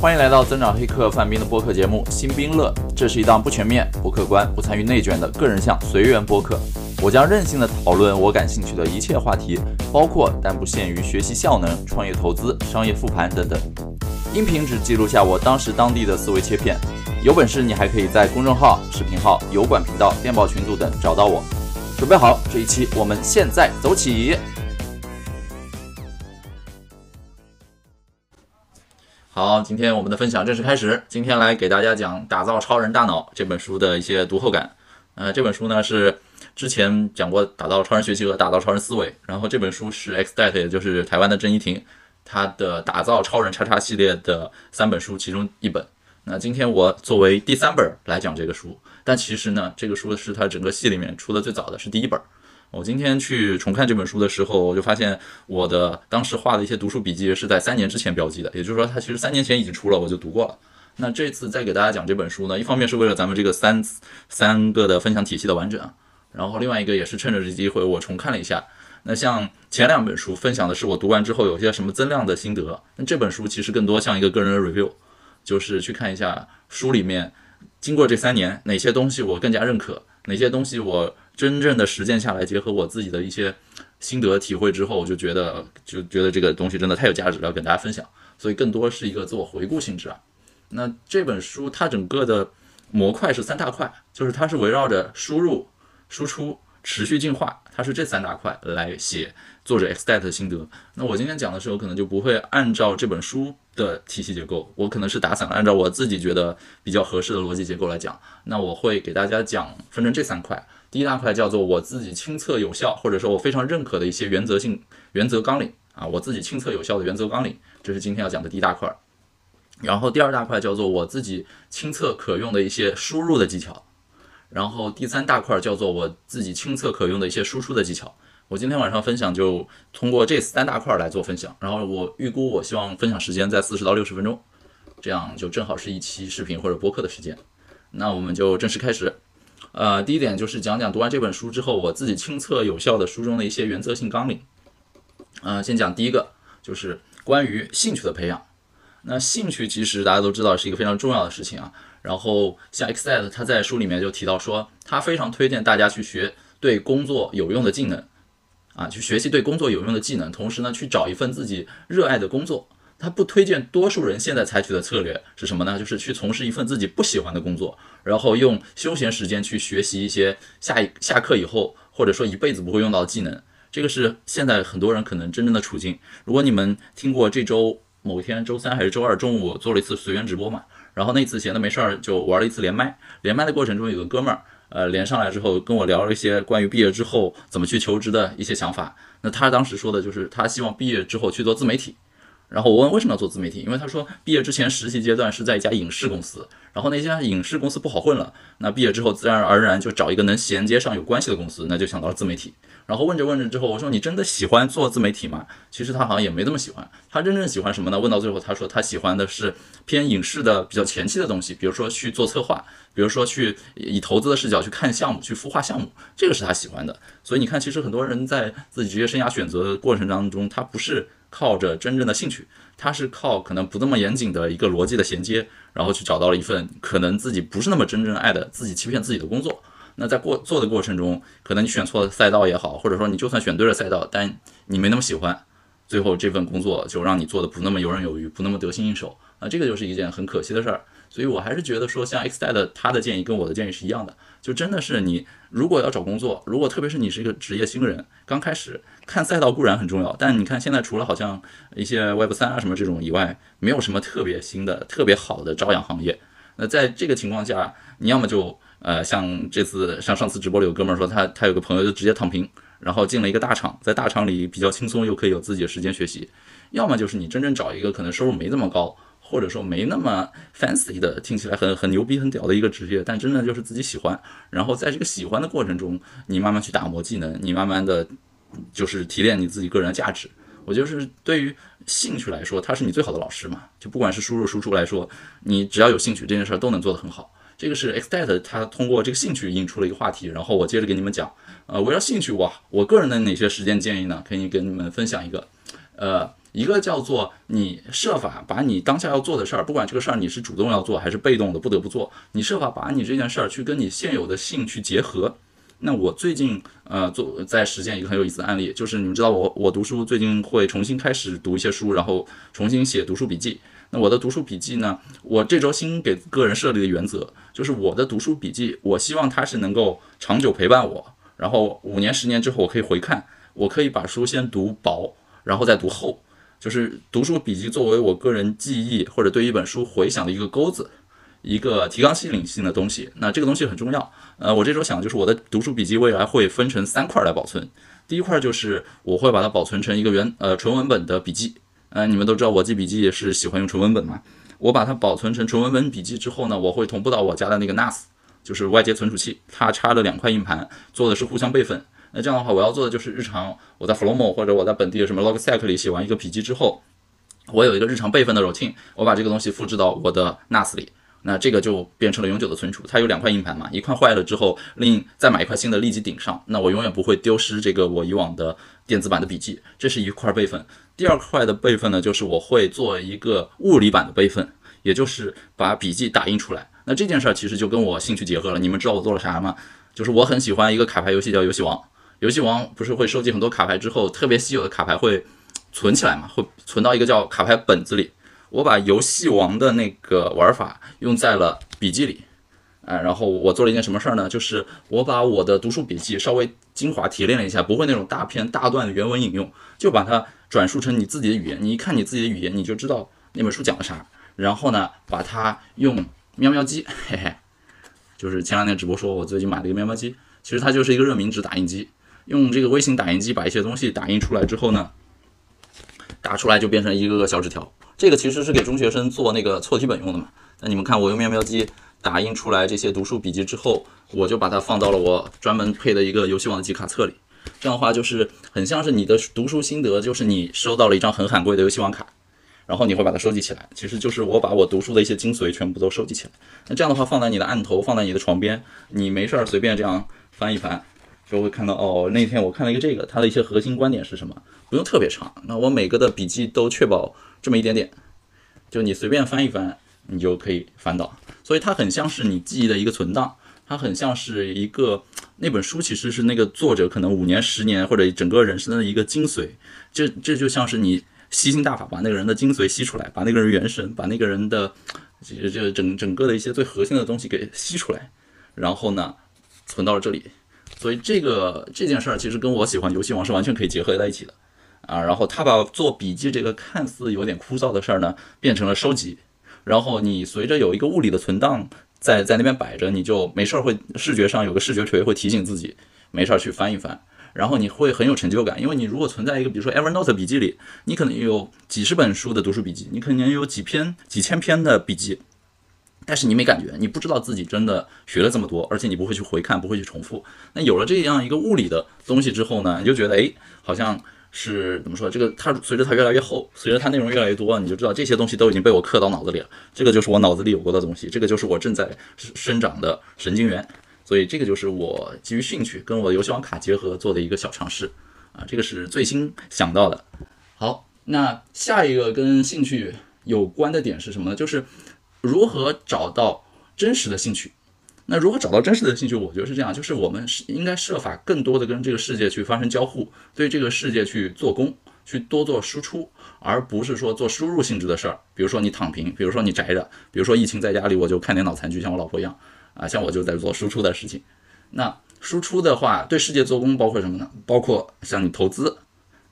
欢迎来到增长黑客范冰的播客节目《新兵乐》，这是一档不全面、不客观、不参与内卷的个人向随缘播客。我将任性的讨论我感兴趣的一切话题，包括但不限于学习效能、创业投资、商业复盘等等。音频只记录下我当时当地的思维切片。有本事你还可以在公众号、视频号、油管频道、电报群组等找到我。准备好，这一期我们现在走起。好，今天我们的分享正式开始。今天来给大家讲《打造超人大脑》这本书的一些读后感。呃，这本书呢是之前讲过打造超人学习和打造超人思维，然后这本书是 X Date，也就是台湾的郑一婷，他的打造超人叉叉系列的三本书其中一本。那今天我作为第三本来讲这个书，但其实呢，这个书是他整个系里面出的最早的是第一本。我今天去重看这本书的时候，我就发现我的当时画的一些读书笔记是在三年之前标记的，也就是说，它其实三年前已经出了，我就读过了。那这次再给大家讲这本书呢，一方面是为了咱们这个三三个的分享体系的完整，然后另外一个也是趁着这机会我重看了一下。那像前两本书分享的是我读完之后有些什么增量的心得，那这本书其实更多像一个个人的 review，就是去看一下书里面经过这三年哪些东西我更加认可，哪些东西我。真正的实践下来，结合我自己的一些心得体会之后，我就觉得就觉得这个东西真的太有价值了，要跟大家分享。所以更多是一个自我回顾性质啊。那这本书它整个的模块是三大块，就是它是围绕着输入、输出、持续进化，它是这三大块来写作者 X Date 的心得。那我今天讲的时候，可能就不会按照这本书的体系结构，我可能是打散了，按照我自己觉得比较合适的逻辑结构来讲。那我会给大家讲分成这三块。第一大块叫做我自己亲测有效，或者说我非常认可的一些原则性原则纲领啊，我自己亲测有效的原则纲领，这是今天要讲的第一大块。然后第二大块叫做我自己亲测可用的一些输入的技巧，然后第三大块叫做我自己亲测可用的一些输出的技巧。我今天晚上分享就通过这三大块来做分享，然后我预估我希望分享时间在四十到六十分钟，这样就正好是一期视频或者播客的时间。那我们就正式开始。呃，第一点就是讲讲读完这本书之后，我自己亲测有效的书中的一些原则性纲领。呃，先讲第一个，就是关于兴趣的培养。那兴趣其实大家都知道是一个非常重要的事情啊。然后像 X e t 他在书里面就提到说，他非常推荐大家去学对工作有用的技能，啊，去学习对工作有用的技能，同时呢，去找一份自己热爱的工作。他不推荐多数人现在采取的策略是什么呢？就是去从事一份自己不喜欢的工作，然后用休闲时间去学习一些下一下课以后或者说一辈子不会用到的技能。这个是现在很多人可能真正的处境。如果你们听过这周某天周三还是周二中午做了一次随缘直播嘛，然后那次闲的没事儿就玩了一次连麦，连麦的过程中有个哥们儿呃连上来之后跟我聊了一些关于毕业之后怎么去求职的一些想法。那他当时说的就是他希望毕业之后去做自媒体。然后我问为什么要做自媒体，因为他说毕业之前实习阶段是在一家影视公司，然后那家影视公司不好混了，那毕业之后自然而然就找一个能衔接上有关系的公司，那就想到了自媒体。然后问着问着之后，我说你真的喜欢做自媒体吗？其实他好像也没那么喜欢，他真正喜欢什么呢？问到最后，他说他喜欢的是偏影视的比较前期的东西，比如说去做策划，比如说去以投资的视角去看项目，去孵化项目，这个是他喜欢的。所以你看，其实很多人在自己职业生涯选择的过程当中，他不是。靠着真正的兴趣，他是靠可能不那么严谨的一个逻辑的衔接，然后去找到了一份可能自己不是那么真正爱的、自己欺骗自己的工作。那在过做的过程中，可能你选错了赛道也好，或者说你就算选对了赛道，但你没那么喜欢，最后这份工作就让你做的不那么游刃有余，不那么得心应手。啊，这个就是一件很可惜的事儿。所以我还是觉得说，像 X 代的他的建议跟我的建议是一样的，就真的是你如果要找工作，如果特别是你是一个职业新人，刚开始看赛道固然很重要，但你看现在除了好像一些 Web 三啊什么这种以外，没有什么特别新的、特别好的朝阳行业。那在这个情况下，你要么就呃像这次像上次直播里有哥们儿说他他有个朋友就直接躺平，然后进了一个大厂，在大厂里比较轻松又可以有自己的时间学习，要么就是你真正找一个可能收入没这么高。或者说没那么 fancy 的，听起来很很牛逼、很屌的一个职业，但真的就是自己喜欢。然后在这个喜欢的过程中，你慢慢去打磨技能，你慢慢的就是提炼你自己个人的价值。我就是对于兴趣来说，它是你最好的老师嘛。就不管是输入输出来说，你只要有兴趣，这件事儿都能做得很好。这个是 Xdat，他通过这个兴趣引出了一个话题，然后我接着给你们讲。呃，围绕兴趣，我我个人的哪些实践建议呢？可以跟你们分享一个。呃，一个叫做你设法把你当下要做的事儿，不管这个事儿你是主动要做还是被动的不得不做，你设法把你这件事儿去跟你现有的兴趣结合。那我最近呃做在实践一个很有意思的案例，就是你们知道我我读书最近会重新开始读一些书，然后重新写读书笔记。那我的读书笔记呢，我这周新给个人设立的原则就是我的读书笔记，我希望它是能够长久陪伴我，然后五年十年之后我可以回看，我可以把书先读薄，然后再读厚。就是读书笔记作为我个人记忆或者对一本书回想的一个钩子，一个提纲挈领性的东西。那这个东西很重要。呃，我这周想就是我的读书笔记未来会分成三块来保存。第一块就是我会把它保存成一个原呃纯文本的笔记。呃，你们都知道我记笔记是喜欢用纯文本嘛。我把它保存成纯文本笔记之后呢，我会同步到我家的那个 NAS，就是外接存储器，它插了两块硬盘，做的是互相备份。那这样的话，我要做的就是日常我在 Flomo 或者我在本地的什么 Logseq 里写完一个笔记之后，我有一个日常备份的 routine，我把这个东西复制到我的 NAS 里，那这个就变成了永久的存储。它有两块硬盘嘛，一块坏了之后，另再买一块新的立即顶上，那我永远不会丢失这个我以往的电子版的笔记。这是一块备份。第二块的备份呢，就是我会做一个物理版的备份，也就是把笔记打印出来。那这件事儿其实就跟我兴趣结合了。你们知道我做了啥吗？就是我很喜欢一个卡牌游戏叫游戏王。游戏王不是会收集很多卡牌之后，特别稀有的卡牌会存起来嘛？会存到一个叫卡牌本子里。我把游戏王的那个玩法用在了笔记里，啊，然后我做了一件什么事儿呢？就是我把我的读书笔记稍微精华提炼了一下，不会那种大片大段的原文引用，就把它转述成你自己的语言。你一看你自己的语言，你就知道那本书讲了啥。然后呢，把它用喵喵机，嘿嘿，就是前两天直播说我最近买了一个喵喵机，其实它就是一个热敏纸打印机。用这个微型打印机把一些东西打印出来之后呢，打出来就变成一个个小纸条。这个其实是给中学生做那个错题本用的嘛。那你们看，我用喵喵机打印出来这些读书笔记之后，我就把它放到了我专门配的一个游戏王的集卡册里。这样的话就是很像是你的读书心得，就是你收到了一张很罕贵的游戏王卡，然后你会把它收集起来。其实就是我把我读书的一些精髓全部都收集起来。那这样的话放在你的案头，放在你的床边，你没事儿随便这样翻一翻。就会看到哦，那天我看了一个这个，它的一些核心观点是什么？不用特别长，那我每个的笔记都确保这么一点点，就你随便翻一翻，你就可以翻到。所以它很像是你记忆的一个存档，它很像是一个那本书其实是那个作者可能五年、十年或者整个人生的一个精髓。这这就像是你吸星大法，把那个人的精髓吸出来，把那个人元神，把那个人的这这整整个的一些最核心的东西给吸出来，然后呢存到了这里。所以这个这件事儿其实跟我喜欢游戏王是完全可以结合在一起的，啊，然后他把做笔记这个看似有点枯燥的事儿呢，变成了收集，然后你随着有一个物理的存档在在那边摆着，你就没事儿会视觉上有个视觉锤会提醒自己没事儿去翻一翻，然后你会很有成就感，因为你如果存在一个比如说 Evernote 笔记里，你可能有几十本书的读书笔记，你可能有几篇几千篇的笔记。但是你没感觉，你不知道自己真的学了这么多，而且你不会去回看，不会去重复。那有了这样一个物理的东西之后呢，你就觉得，哎，好像是怎么说？这个它随着它越来越厚，随着它内容越来越多，你就知道这些东西都已经被我刻到脑子里了。这个就是我脑子里有过的东西，这个就是我正在生长的神经元。所以这个就是我基于兴趣跟我的游戏王卡结合做的一个小尝试啊，这个是最新想到的。好，那下一个跟兴趣有关的点是什么呢？就是。如何找到真实的兴趣？那如何找到真实的兴趣？我觉得是这样，就是我们是应该设法更多的跟这个世界去发生交互，对这个世界去做工，去多做输出，而不是说做输入性质的事儿。比如说你躺平，比如说你宅着，比如说疫情在家里我就看点脑残剧，像我老婆一样啊，像我就在做输出的事情。那输出的话，对世界做工包括什么呢？包括像你投资。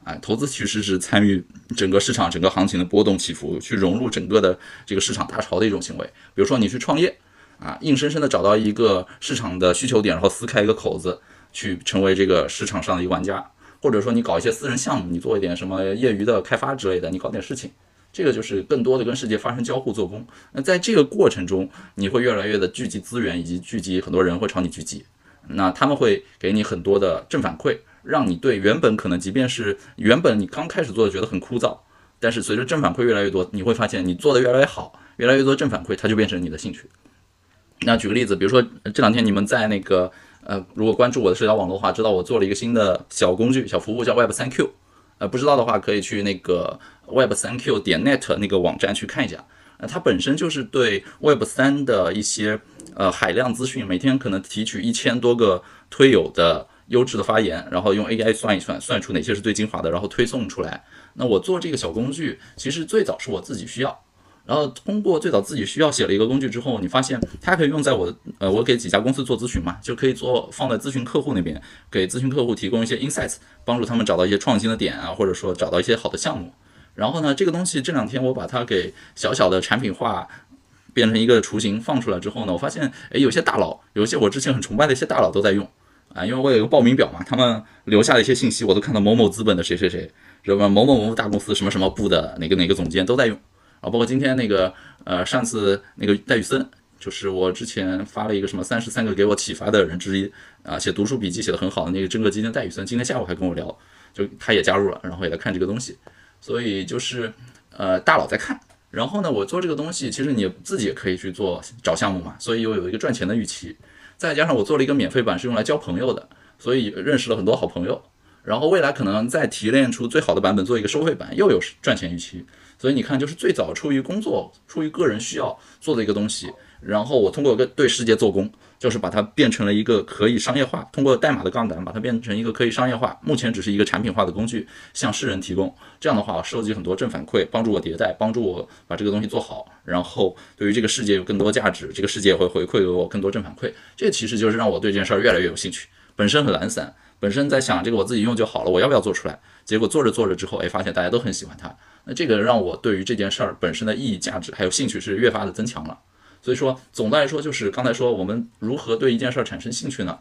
哎，投资其实是参与整个市场、整个行情的波动起伏，去融入整个的这个市场大潮的一种行为。比如说你去创业，啊，硬生生的找到一个市场的需求点，然后撕开一个口子，去成为这个市场上的一个玩家。或者说你搞一些私人项目，你做一点什么业余的开发之类的，你搞点事情，这个就是更多的跟世界发生交互做工。那在这个过程中，你会越来越的聚集资源，以及聚集很多人会朝你聚集，那他们会给你很多的正反馈。让你对原本可能即便是原本你刚开始做的觉得很枯燥，但是随着正反馈越来越多，你会发现你做的越来越好，越来越多正反馈，它就变成你的兴趣。那举个例子，比如说这两天你们在那个呃，如果关注我的社交网络的话，知道我做了一个新的小工具、小服务叫 Web 三 Q，呃，不知道的话可以去那个 web 三 q 点 net 那个网站去看一下。呃，它本身就是对 web 三的一些呃海量资讯，每天可能提取一千多个推友的优质的发言，然后用 AI 算一算，算出哪些是最精华的，然后推送出来。那我做这个小工具，其实最早是我自己需要。然后通过最早自己需要写了一个工具之后，你发现它可以用在我呃，我给几家公司做咨询嘛，就可以做放在咨询客户那边，给咨询客户提供一些 insights，帮助他们找到一些创新的点啊，或者说找到一些好的项目。然后呢，这个东西这两天我把它给小小的产品化，变成一个雏形放出来之后呢，我发现诶，有些大佬，有些我之前很崇拜的一些大佬都在用啊，因为我有一个报名表嘛，他们留下的一些信息我都看到某某资本的谁谁谁，什么某某某大公司什么什么部的哪个哪个总监都在用。啊，包括今天那个，呃，上次那个戴宇森，就是我之前发了一个什么三十三个给我启发的人之一，啊，写读书笔记写的很好的那个真格基金戴宇森，今天下午还跟我聊，就他也加入了，然后也在看这个东西，所以就是，呃，大佬在看，然后呢，我做这个东西，其实你自己也可以去做找项目嘛，所以又有一个赚钱的预期，再加上我做了一个免费版是用来交朋友的，所以认识了很多好朋友，然后未来可能再提炼出最好的版本做一个收费版，又有赚钱预期。所以你看，就是最早出于工作、出于个人需要做的一个东西，然后我通过个对世界做工，就是把它变成了一个可以商业化，通过代码的杠杆把它变成一个可以商业化，目前只是一个产品化的工具，向世人提供。这样的话，收集很多正反馈，帮助我迭代，帮助我把这个东西做好，然后对于这个世界有更多价值，这个世界也会回馈给我更多正反馈。这其实就是让我对这件事儿越来越有兴趣。本身很懒散，本身在想这个我自己用就好了，我要不要做出来？结果做着做着之后，哎，发现大家都很喜欢它。那这个让我对于这件事儿本身的意义、价值还有兴趣是越发的增强了。所以说，总的来说就是刚才说我们如何对一件事儿产生兴趣呢？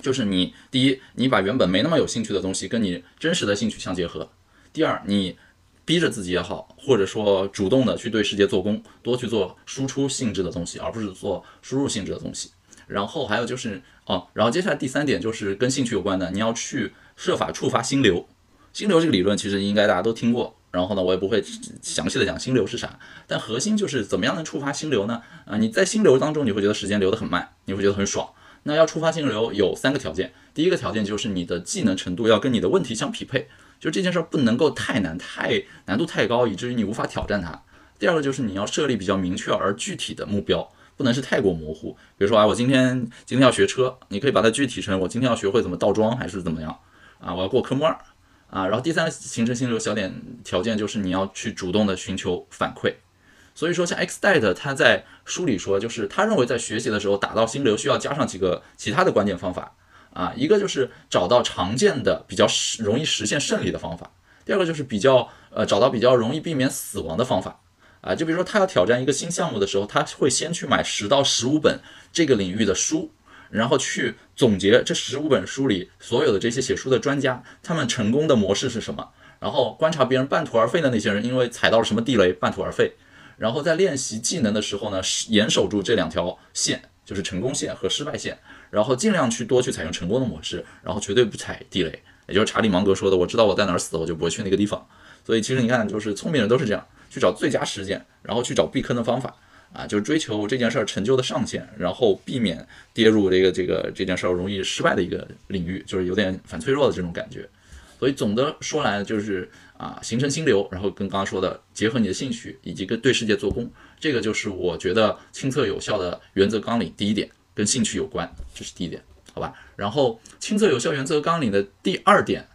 就是你第一，你把原本没那么有兴趣的东西跟你真实的兴趣相结合；第二，你逼着自己也好，或者说主动的去对世界做工，多去做输出性质的东西，而不是做输入性质的东西。然后还有就是哦，然后接下来第三点就是跟兴趣有关的，你要去设法触发心流。心流这个理论其实应该大家都听过。然后呢，我也不会详细的讲心流是啥，但核心就是怎么样能触发心流呢？啊，你在心流当中，你会觉得时间流得很慢，你会觉得很爽。那要触发心流有三个条件，第一个条件就是你的技能程度要跟你的问题相匹配，就这件事儿不能够太难，太难度太高，以至于你无法挑战它。第二个就是你要设立比较明确而具体的目标，不能是太过模糊。比如说啊，我今天今天要学车，你可以把它具体成我今天要学会怎么倒桩还是怎么样啊？我要过科目二。啊，然后第三个形成心流小点条件就是你要去主动的寻求反馈，所以说像 X 代的他在书里说，就是他认为在学习的时候打到心流需要加上几个其他的关键方法。啊，一个就是找到常见的比较容易实现胜利的方法，第二个就是比较呃找到比较容易避免死亡的方法。啊，就比如说他要挑战一个新项目的时候，他会先去买十到十五本这个领域的书。然后去总结这十五本书里所有的这些写书的专家，他们成功的模式是什么？然后观察别人半途而废的那些人，因为踩到了什么地雷半途而废。然后在练习技能的时候呢，严守住这两条线，就是成功线和失败线。然后尽量去多去采用成功的模式，然后绝对不踩地雷。也就是查理芒格说的：“我知道我在哪儿死，我就不会去那个地方。”所以其实你看，就是聪明人都是这样，去找最佳实践，然后去找避坑的方法。啊，就是追求这件事儿成就的上限，然后避免跌入这个这个这件事儿容易失败的一个领域，就是有点反脆弱的这种感觉。所以总的说来，就是啊，形成心流，然后跟刚刚说的结合你的兴趣以及跟对世界做工，这个就是我觉得亲测有效的原则纲领。第一点跟兴趣有关，这是第一点，好吧？然后亲测有效原则纲领的第二点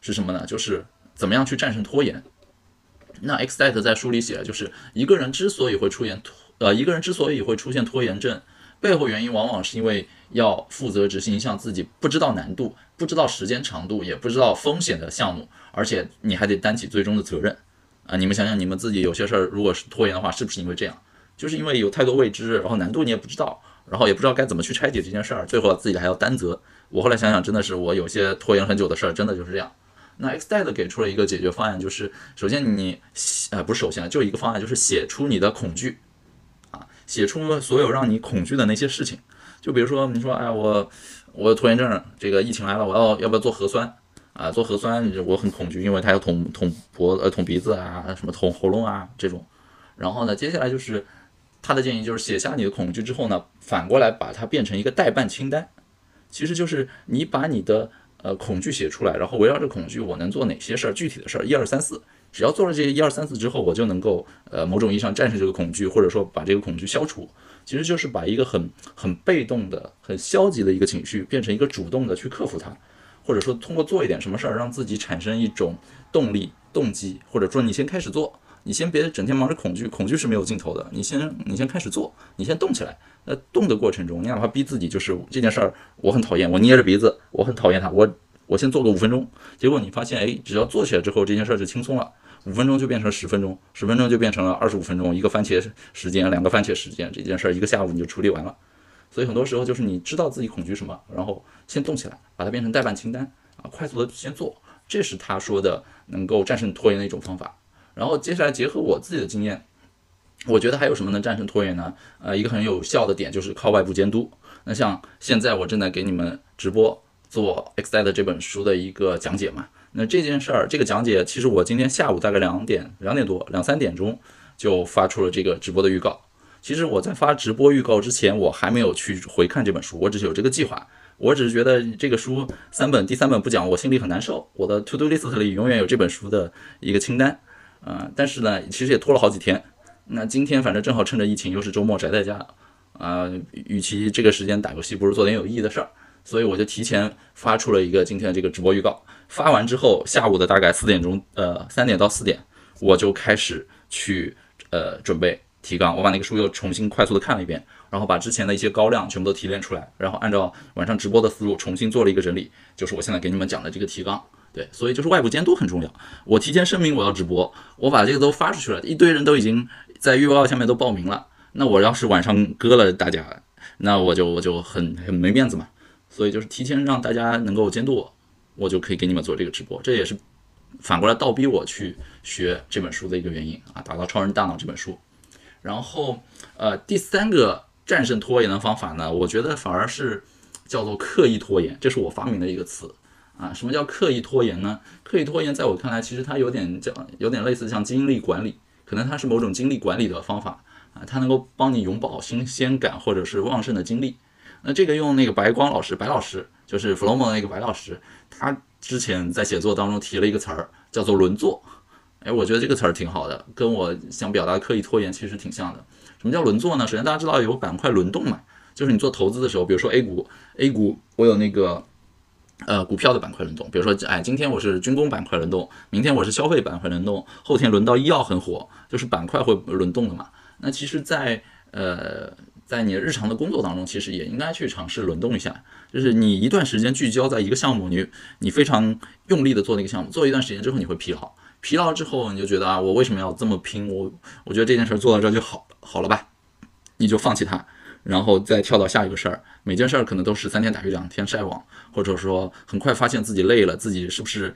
是什么呢？就是怎么样去战胜拖延。那 X 代在书里写，就是一个人之所以会出现拖。呃，一个人之所以会出现拖延症，背后原因往往是因为要负责执行一项自己不知道难度、不知道时间长度、也不知道风险的项目，而且你还得担起最终的责任。啊，你们想想，你们自己有些事儿如果是拖延的话，是不是因为这样？就是因为有太多未知，然后难度你也不知道，然后也不知道该怎么去拆解这件事儿，最后自己还要担责。我后来想想，真的是我有些拖延很久的事儿，真的就是这样。那 X 代的给出了一个解决方案，就是首先你，呃，不是首先，就一个方案，就是写出你的恐惧。写出所有让你恐惧的那些事情，就比如说你说，哎，我我拖延症，这个疫情来了，我要要不要做核酸啊？做核酸我很恐惧，因为它要捅捅脖呃捅鼻子啊，什么捅喉咙啊这种。然后呢，接下来就是他的建议就是写下你的恐惧之后呢，反过来把它变成一个代办清单，其实就是你把你的呃恐惧写出来，然后围绕着恐惧，我能做哪些事儿？具体的事儿，一二三四，只要做了这些一二三四之后，我就能够呃某种意义上战胜这个恐惧，或者说把这个恐惧消除。其实就是把一个很很被动的、很消极的一个情绪，变成一个主动的去克服它，或者说通过做一点什么事儿，让自己产生一种动力、动机，或者说你先开始做。你先别整天忙着恐惧，恐惧是没有尽头的。你先，你先开始做，你先动起来。那动的过程中，你哪怕逼自己，就是这件事儿，我很讨厌，我捏着鼻子，我很讨厌它，我我先做个五分钟。结果你发现，哎，只要做起来之后，这件事儿就轻松了。五分钟就变成十分钟，十分钟就变成了二十五分钟，一个番茄时间，两个番茄时间，这件事儿一个下午你就处理完了。所以很多时候就是你知道自己恐惧什么，然后先动起来，把它变成代办清单啊，快速的先做，这是他说的能够战胜拖延的一种方法。然后接下来结合我自己的经验，我觉得还有什么能战胜拖延呢？呃，一个很有效的点就是靠外部监督。那像现在我正在给你们直播做《Excel》这本书的一个讲解嘛。那这件事儿，这个讲解其实我今天下午大概两点、两点多、两三点钟就发出了这个直播的预告。其实我在发直播预告之前，我还没有去回看这本书，我只是有这个计划。我只是觉得这个书三本，第三本不讲，我心里很难受。我的 To Do List 里永远有这本书的一个清单。啊，但是呢，其实也拖了好几天。那今天反正正好趁着疫情，又是周末宅在家，啊，与其这个时间打游戏，不如做点有意义的事儿。所以我就提前发出了一个今天的这个直播预告。发完之后，下午的大概四点钟，呃，三点到四点，我就开始去呃准备提纲。我把那个书又重新快速的看了一遍，然后把之前的一些高亮全部都提炼出来，然后按照晚上直播的思路重新做了一个整理，就是我现在给你们讲的这个提纲。对，所以就是外部监督很重要。我提前声明我要直播，我把这个都发出去了，一堆人都已经在预告下面都报名了。那我要是晚上割了大家，那我就我就很很没面子嘛。所以就是提前让大家能够监督我，我就可以给你们做这个直播。这也是反过来倒逼我去学这本书的一个原因啊，打造超人大脑这本书。然后呃，第三个战胜拖延的方法呢，我觉得反而是叫做刻意拖延，这是我发明的一个词。啊，什么叫刻意拖延呢？刻意拖延在我看来，其实它有点叫，有点类似像精力管理，可能它是某种精力管理的方法啊，它能够帮你永葆新鲜感或者是旺盛的精力。那这个用那个白光老师，白老师就是 Flomo 那个白老师，他之前在写作当中提了一个词儿，叫做轮作。哎，我觉得这个词儿挺好的，跟我想表达刻意拖延其实挺像的。什么叫轮作呢？首先大家知道有板块轮动嘛，就是你做投资的时候，比如说 A 股，A 股我有那个。呃，股票的板块轮动，比如说，哎，今天我是军工板块轮动，明天我是消费板块轮动，后天轮到医药很火，就是板块会轮动的嘛。那其实，在呃，在你日常的工作当中，其实也应该去尝试轮动一下。就是你一段时间聚焦在一个项目，你你非常用力的做那个项目，做一段时间之后，你会疲劳，疲劳之后，你就觉得啊，我为什么要这么拼？我我觉得这件事做到这就好好了吧，你就放弃它。然后再跳到下一个事儿，每件事儿可能都是三天打鱼两天晒网，或者说很快发现自己累了，自己是不是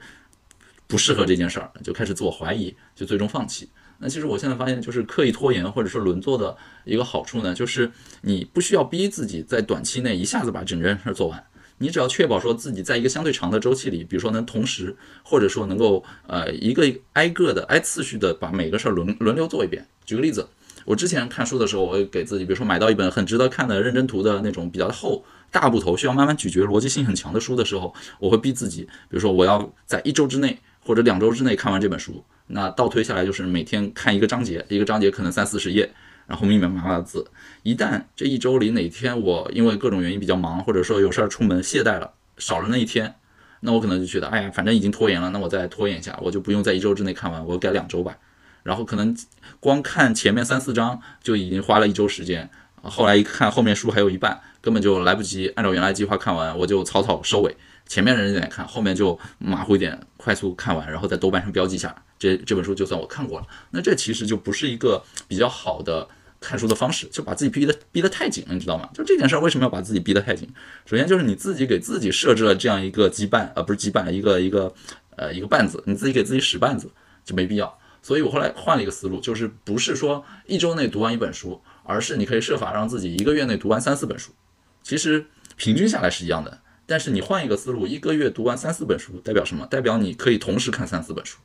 不适合这件事儿，就开始自我怀疑，就最终放弃。那其实我现在发现，就是刻意拖延或者说轮做的一个好处呢，就是你不需要逼自己在短期内一下子把整件事做完，你只要确保说自己在一个相对长的周期里，比如说能同时，或者说能够呃一个挨个的挨次序的把每个事儿轮轮流做一遍。举个例子。我之前看书的时候，我会给自己，比如说买到一本很值得看的认真图的那种比较厚大部头，需要慢慢咀嚼、逻辑性很强的书的时候，我会逼自己，比如说我要在一周之内或者两周之内看完这本书。那倒推下来就是每天看一个章节，一个章节可能三四十页，然后密密麻麻的字。一旦这一周里哪天我因为各种原因比较忙，或者说有事儿出门懈怠了，少了那一天，那我可能就觉得，哎呀，反正已经拖延了，那我再拖延一下，我就不用在一周之内看完，我改两周吧。然后可能光看前面三四章就已经花了一周时间，后来一看后面书还有一半，根本就来不及按照原来计划看完，我就草草收尾。前面人点看，后面就马虎一点，快速看完，然后在豆瓣上标记一下，这这本书就算我看过了。那这其实就不是一个比较好的看书的方式，就把自己逼得逼得太紧了，你知道吗？就这件事儿为什么要把自己逼得太紧？首先就是你自己给自己设置了这样一个羁绊，呃，不是羁绊，一个一个呃一个绊子，你自己给自己使绊子就没必要。所以我后来换了一个思路，就是不是说一周内读完一本书，而是你可以设法让自己一个月内读完三四本书。其实平均下来是一样的，但是你换一个思路，一个月读完三四本书代表什么？代表你可以同时看三四本书。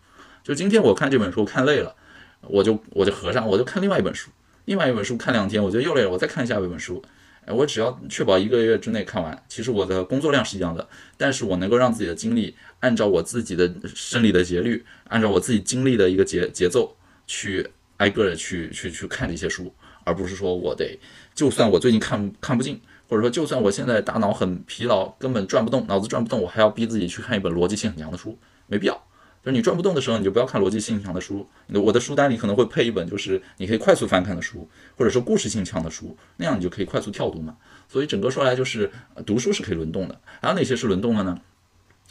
就今天我看这本书看累了，我就我就合上，我就看另外一本书。另外一本书看两天，我觉得又累了，我再看一下一本书。哎，我只要确保一个月之内看完，其实我的工作量是一样的，但是我能够让自己的精力按照我自己的生理的节律，按照我自己精力的一个节节奏去挨个的去去去看这些书，而不是说我得，就算我最近看看不进，或者说就算我现在大脑很疲劳，根本转不动，脑子转不动，我还要逼自己去看一本逻辑性很强的书，没必要。就是你转不动的时候，你就不要看逻辑性强的书。我的书单里可能会配一本，就是你可以快速翻看的书，或者说故事性强的书，那样你就可以快速跳读嘛。所以整个说来就是，读书是可以轮动的。还有哪些是轮动的呢？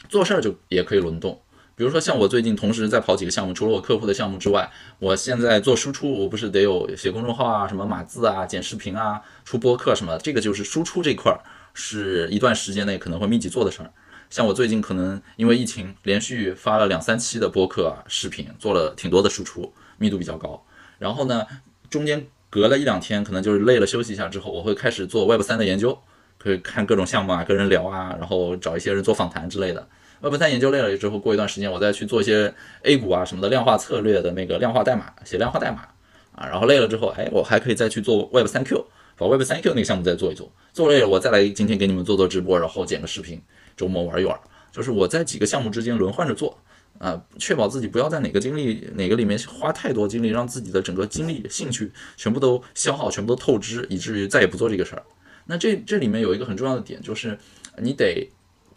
做事儿就也可以轮动。比如说像我最近同时在跑几个项目，除了我客户的项目之外，我现在做输出，我不是得有写公众号啊，什么码字啊、剪视频啊、出播客什么，这个就是输出这块儿是一段时间内可能会密集做的事儿。像我最近可能因为疫情，连续发了两三期的播客啊、视频，做了挺多的输出，密度比较高。然后呢，中间隔了一两天，可能就是累了休息一下之后，我会开始做 Web 三的研究，可以看各种项目啊，跟人聊啊，然后找一些人做访谈之类的。Web 三研究累了之后，过一段时间我再去做一些 A 股啊什么的量化策略的那个量化代码，写量化代码啊。然后累了之后，哎，我还可以再去做 Web 三 Q，把 Web 三 Q 那个项目再做一做。做累了，我再来今天给你们做做直播，然后剪个视频。周末玩一玩，就是我在几个项目之间轮换着做，啊，确保自己不要在哪个精力哪个里面花太多精力，让自己的整个精力、兴趣全部都消耗，全部都透支，以至于再也不做这个事儿。那这这里面有一个很重要的点，就是你得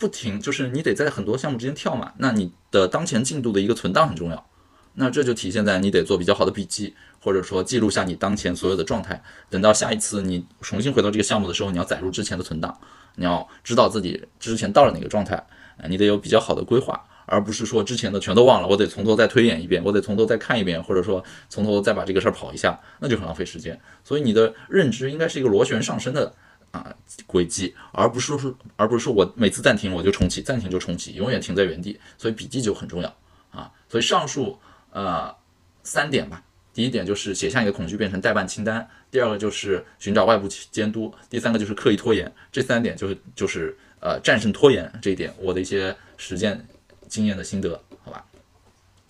不停，就是你得在很多项目之间跳嘛。那你的当前进度的一个存档很重要，那这就体现在你得做比较好的笔记，或者说记录下你当前所有的状态。等到下一次你重新回到这个项目的时候，你要载入之前的存档。你要知道自己之前到了哪个状态，你得有比较好的规划，而不是说之前的全都忘了，我得从头再推演一遍，我得从头再看一遍，或者说从头再把这个事儿跑一下，那就很浪费时间。所以你的认知应该是一个螺旋上升的啊轨迹，而不是说，而不是说我每次暂停我就重启，暂停就重启，永远停在原地。所以笔记就很重要啊。所以上述呃三点吧。第一点就是写下你的恐惧变成代办清单，第二个就是寻找外部监督，第三个就是刻意拖延。这三点就是就是呃战胜拖延这一点，我的一些实践经验的心得，好吧。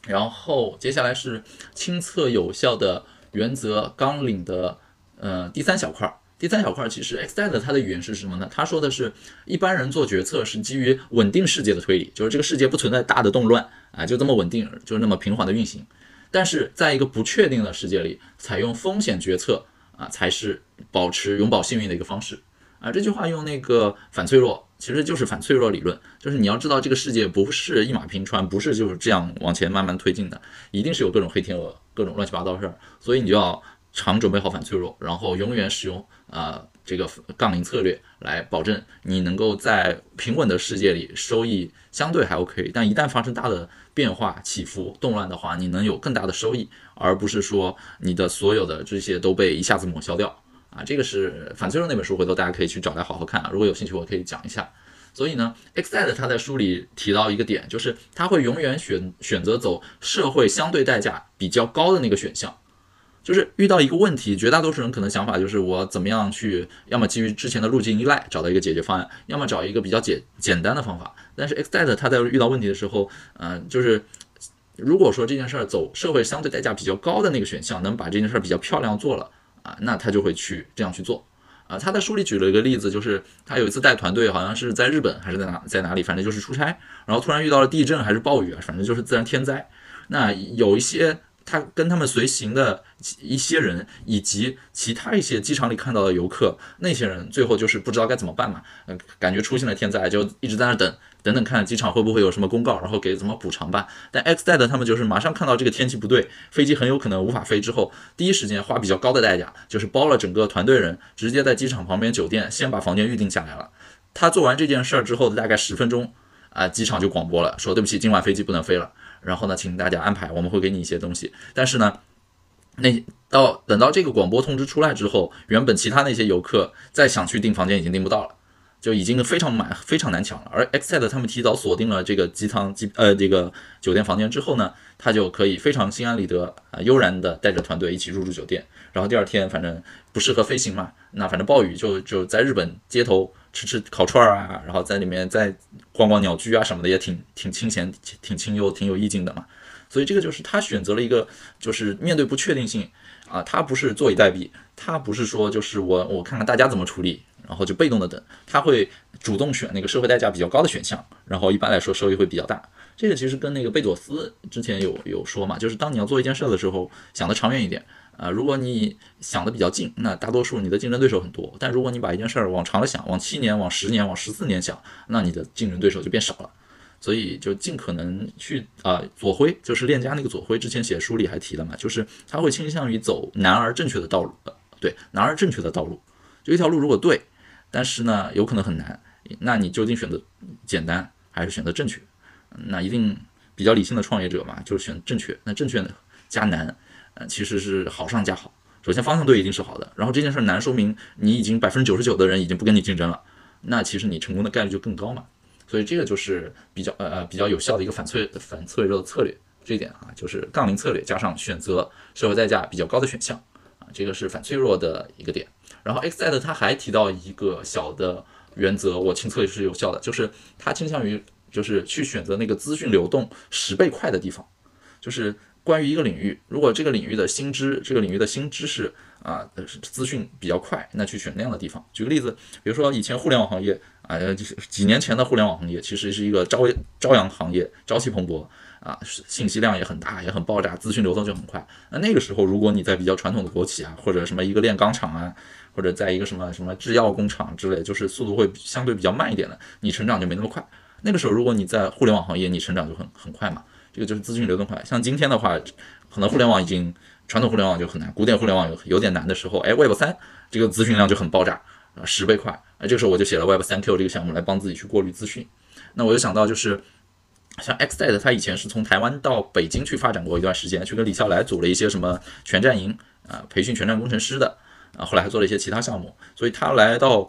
然后接下来是亲测有效的原则纲领的呃第三小块，第三小块其实 X 代的它的语言是什么呢？他说的是一般人做决策是基于稳定世界的推理，就是这个世界不存在大的动乱啊，就这么稳定，就是那么平缓的运行。但是在一个不确定的世界里，采用风险决策啊，才是保持永葆幸运的一个方式啊。这句话用那个反脆弱，其实就是反脆弱理论，就是你要知道这个世界不是一马平川，不是就是这样往前慢慢推进的，一定是有各种黑天鹅、各种乱七八糟事儿，所以你就要常准备好反脆弱，然后永远使用啊。这个杠铃策略来保证你能够在平稳的世界里收益相对还 OK，但一旦发生大的变化、起伏、动乱的话，你能有更大的收益，而不是说你的所有的这些都被一下子抹消掉啊。这个是反脆弱那本书，回头大家可以去找来好好看啊。如果有兴趣，我可以讲一下。所以呢，Xed 他在书里提到一个点，就是他会永远选选择走社会相对代价比较高的那个选项。就是遇到一个问题，绝大多数人可能想法就是我怎么样去，要么基于之前的路径依赖找到一个解决方案，要么找一个比较简简单的方法。但是 Xdet 他在遇到问题的时候，嗯，就是如果说这件事儿走社会相对代价比较高的那个选项，能把这件事儿比较漂亮做了啊，那他就会去这样去做啊。他在书里举了一个例子，就是他有一次带团队，好像是在日本还是在哪在哪里，反正就是出差，然后突然遇到了地震还是暴雨啊，反正就是自然天灾。那有一些。他跟他们随行的一些人，以及其他一些机场里看到的游客，那些人最后就是不知道该怎么办嘛，嗯，感觉出现了天灾，就一直在那等，等等看机场会不会有什么公告，然后给怎么补偿吧。但 X 代的他们就是马上看到这个天气不对，飞机很有可能无法飞之后，第一时间花比较高的代价，就是包了整个团队人，直接在机场旁边酒店先把房间预定下来了。他做完这件事儿之后的大概十分钟，啊，机场就广播了，说对不起，今晚飞机不能飞了。然后呢，请大家安排，我们会给你一些东西。但是呢，那到等到这个广播通知出来之后，原本其他那些游客再想去订房间已经订不到了，就已经非常满，非常难抢了。而 X 赛他们提早锁定了这个机舱机呃这个酒店房间之后呢，他就可以非常心安理得啊悠然的带着团队一起入住酒店。然后第二天反正不适合飞行嘛，那反正暴雨就就在日本街头。吃吃烤串儿啊，然后在里面再逛逛鸟居啊什么的，也挺挺清闲、挺清幽、挺有意境的嘛。所以这个就是他选择了一个，就是面对不确定性啊，他不是坐以待毙，他不是说就是我我看看大家怎么处理，然后就被动的等，他会主动选那个社会代价比较高的选项，然后一般来说收益会比较大。这个其实跟那个贝佐斯之前有有说嘛，就是当你要做一件事的时候，想的长远一点啊。如果你想的比较近，那大多数你的竞争对手很多；但如果你把一件事儿往长了想，往七年、往十年、往十四年想，那你的竞争对手就变少了。所以就尽可能去啊，左晖就是链家那个左晖，之前写书里还提了嘛，就是他会倾向于走难而正确的道路，对，难而正确的道路，就一条路如果对，但是呢有可能很难，那你究竟选择简单还是选择正确？那一定比较理性的创业者嘛，就是选正确。那正确加难，呃，其实是好上加好。首先方向对一定是好的，然后这件事难，说明你已经百分之九十九的人已经不跟你竞争了，那其实你成功的概率就更高嘛。所以这个就是比较呃呃比较有效的一个反脆反脆弱的策略。这一点啊，就是杠铃策略加上选择社会代价比较高的选项啊，这个是反脆弱的一个点。然后 XZ 他还提到一个小的原则，我亲测也是有效的，就是他倾向于。就是去选择那个资讯流动十倍快的地方，就是关于一个领域，如果这个领域的新知，这个领域的新知识啊，资讯比较快，那去选那样的地方。举个例子，比如说以前互联网行业啊，就是几年前的互联网行业，其实是一个朝朝阳行业，朝气蓬勃啊，信息量也很大，也很爆炸，资讯流动就很快。那那个时候，如果你在比较传统的国企啊，或者什么一个炼钢厂啊，或者在一个什么什么制药工厂之类，就是速度会相对比较慢一点的，你成长就没那么快。那个时候，如果你在互联网行业，你成长就很很快嘛。这个就是资讯流动快。像今天的话，可能互联网已经传统互联网就很难，古典互联网有有点难的时候，哎，Web 三这个资讯量就很爆炸啊，十倍快。哎，这个时候我就写了 Web 三 Q 这个项目来帮自己去过滤资讯。那我就想到就是，像 XZ 他以前是从台湾到北京去发展过一段时间，去跟李笑来组了一些什么全站营啊，培训全站工程师的啊，后来还做了一些其他项目。所以他来到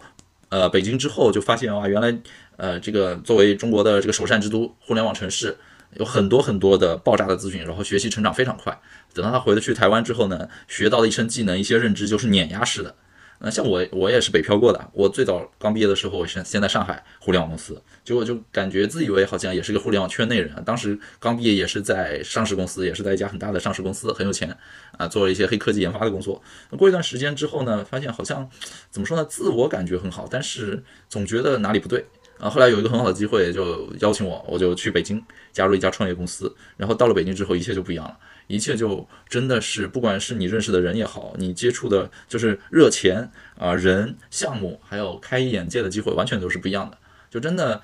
呃北京之后，就发现哇，原来。呃，这个作为中国的这个首善之都，互联网城市，有很多很多的爆炸的资讯，然后学习成长非常快。等到他回得去台湾之后呢，学到的一身技能、一些认知就是碾压式的。那像我，我也是北漂过的。我最早刚毕业的时候，我先先在上海互联网公司，结果就感觉自以为好像也是个互联网圈内人。当时刚毕业也是在上市公司，也是在一家很大的上市公司，很有钱啊，做了一些黑科技研发的工作。过一段时间之后呢，发现好像怎么说呢，自我感觉很好，但是总觉得哪里不对。然后后来有一个很好的机会，就邀请我，我就去北京加入一家创业公司。然后到了北京之后，一切就不一样了，一切就真的是，不管是你认识的人也好，你接触的就是热钱啊、人、项目，还有开眼界的机会，完全都是不一样的。就真的，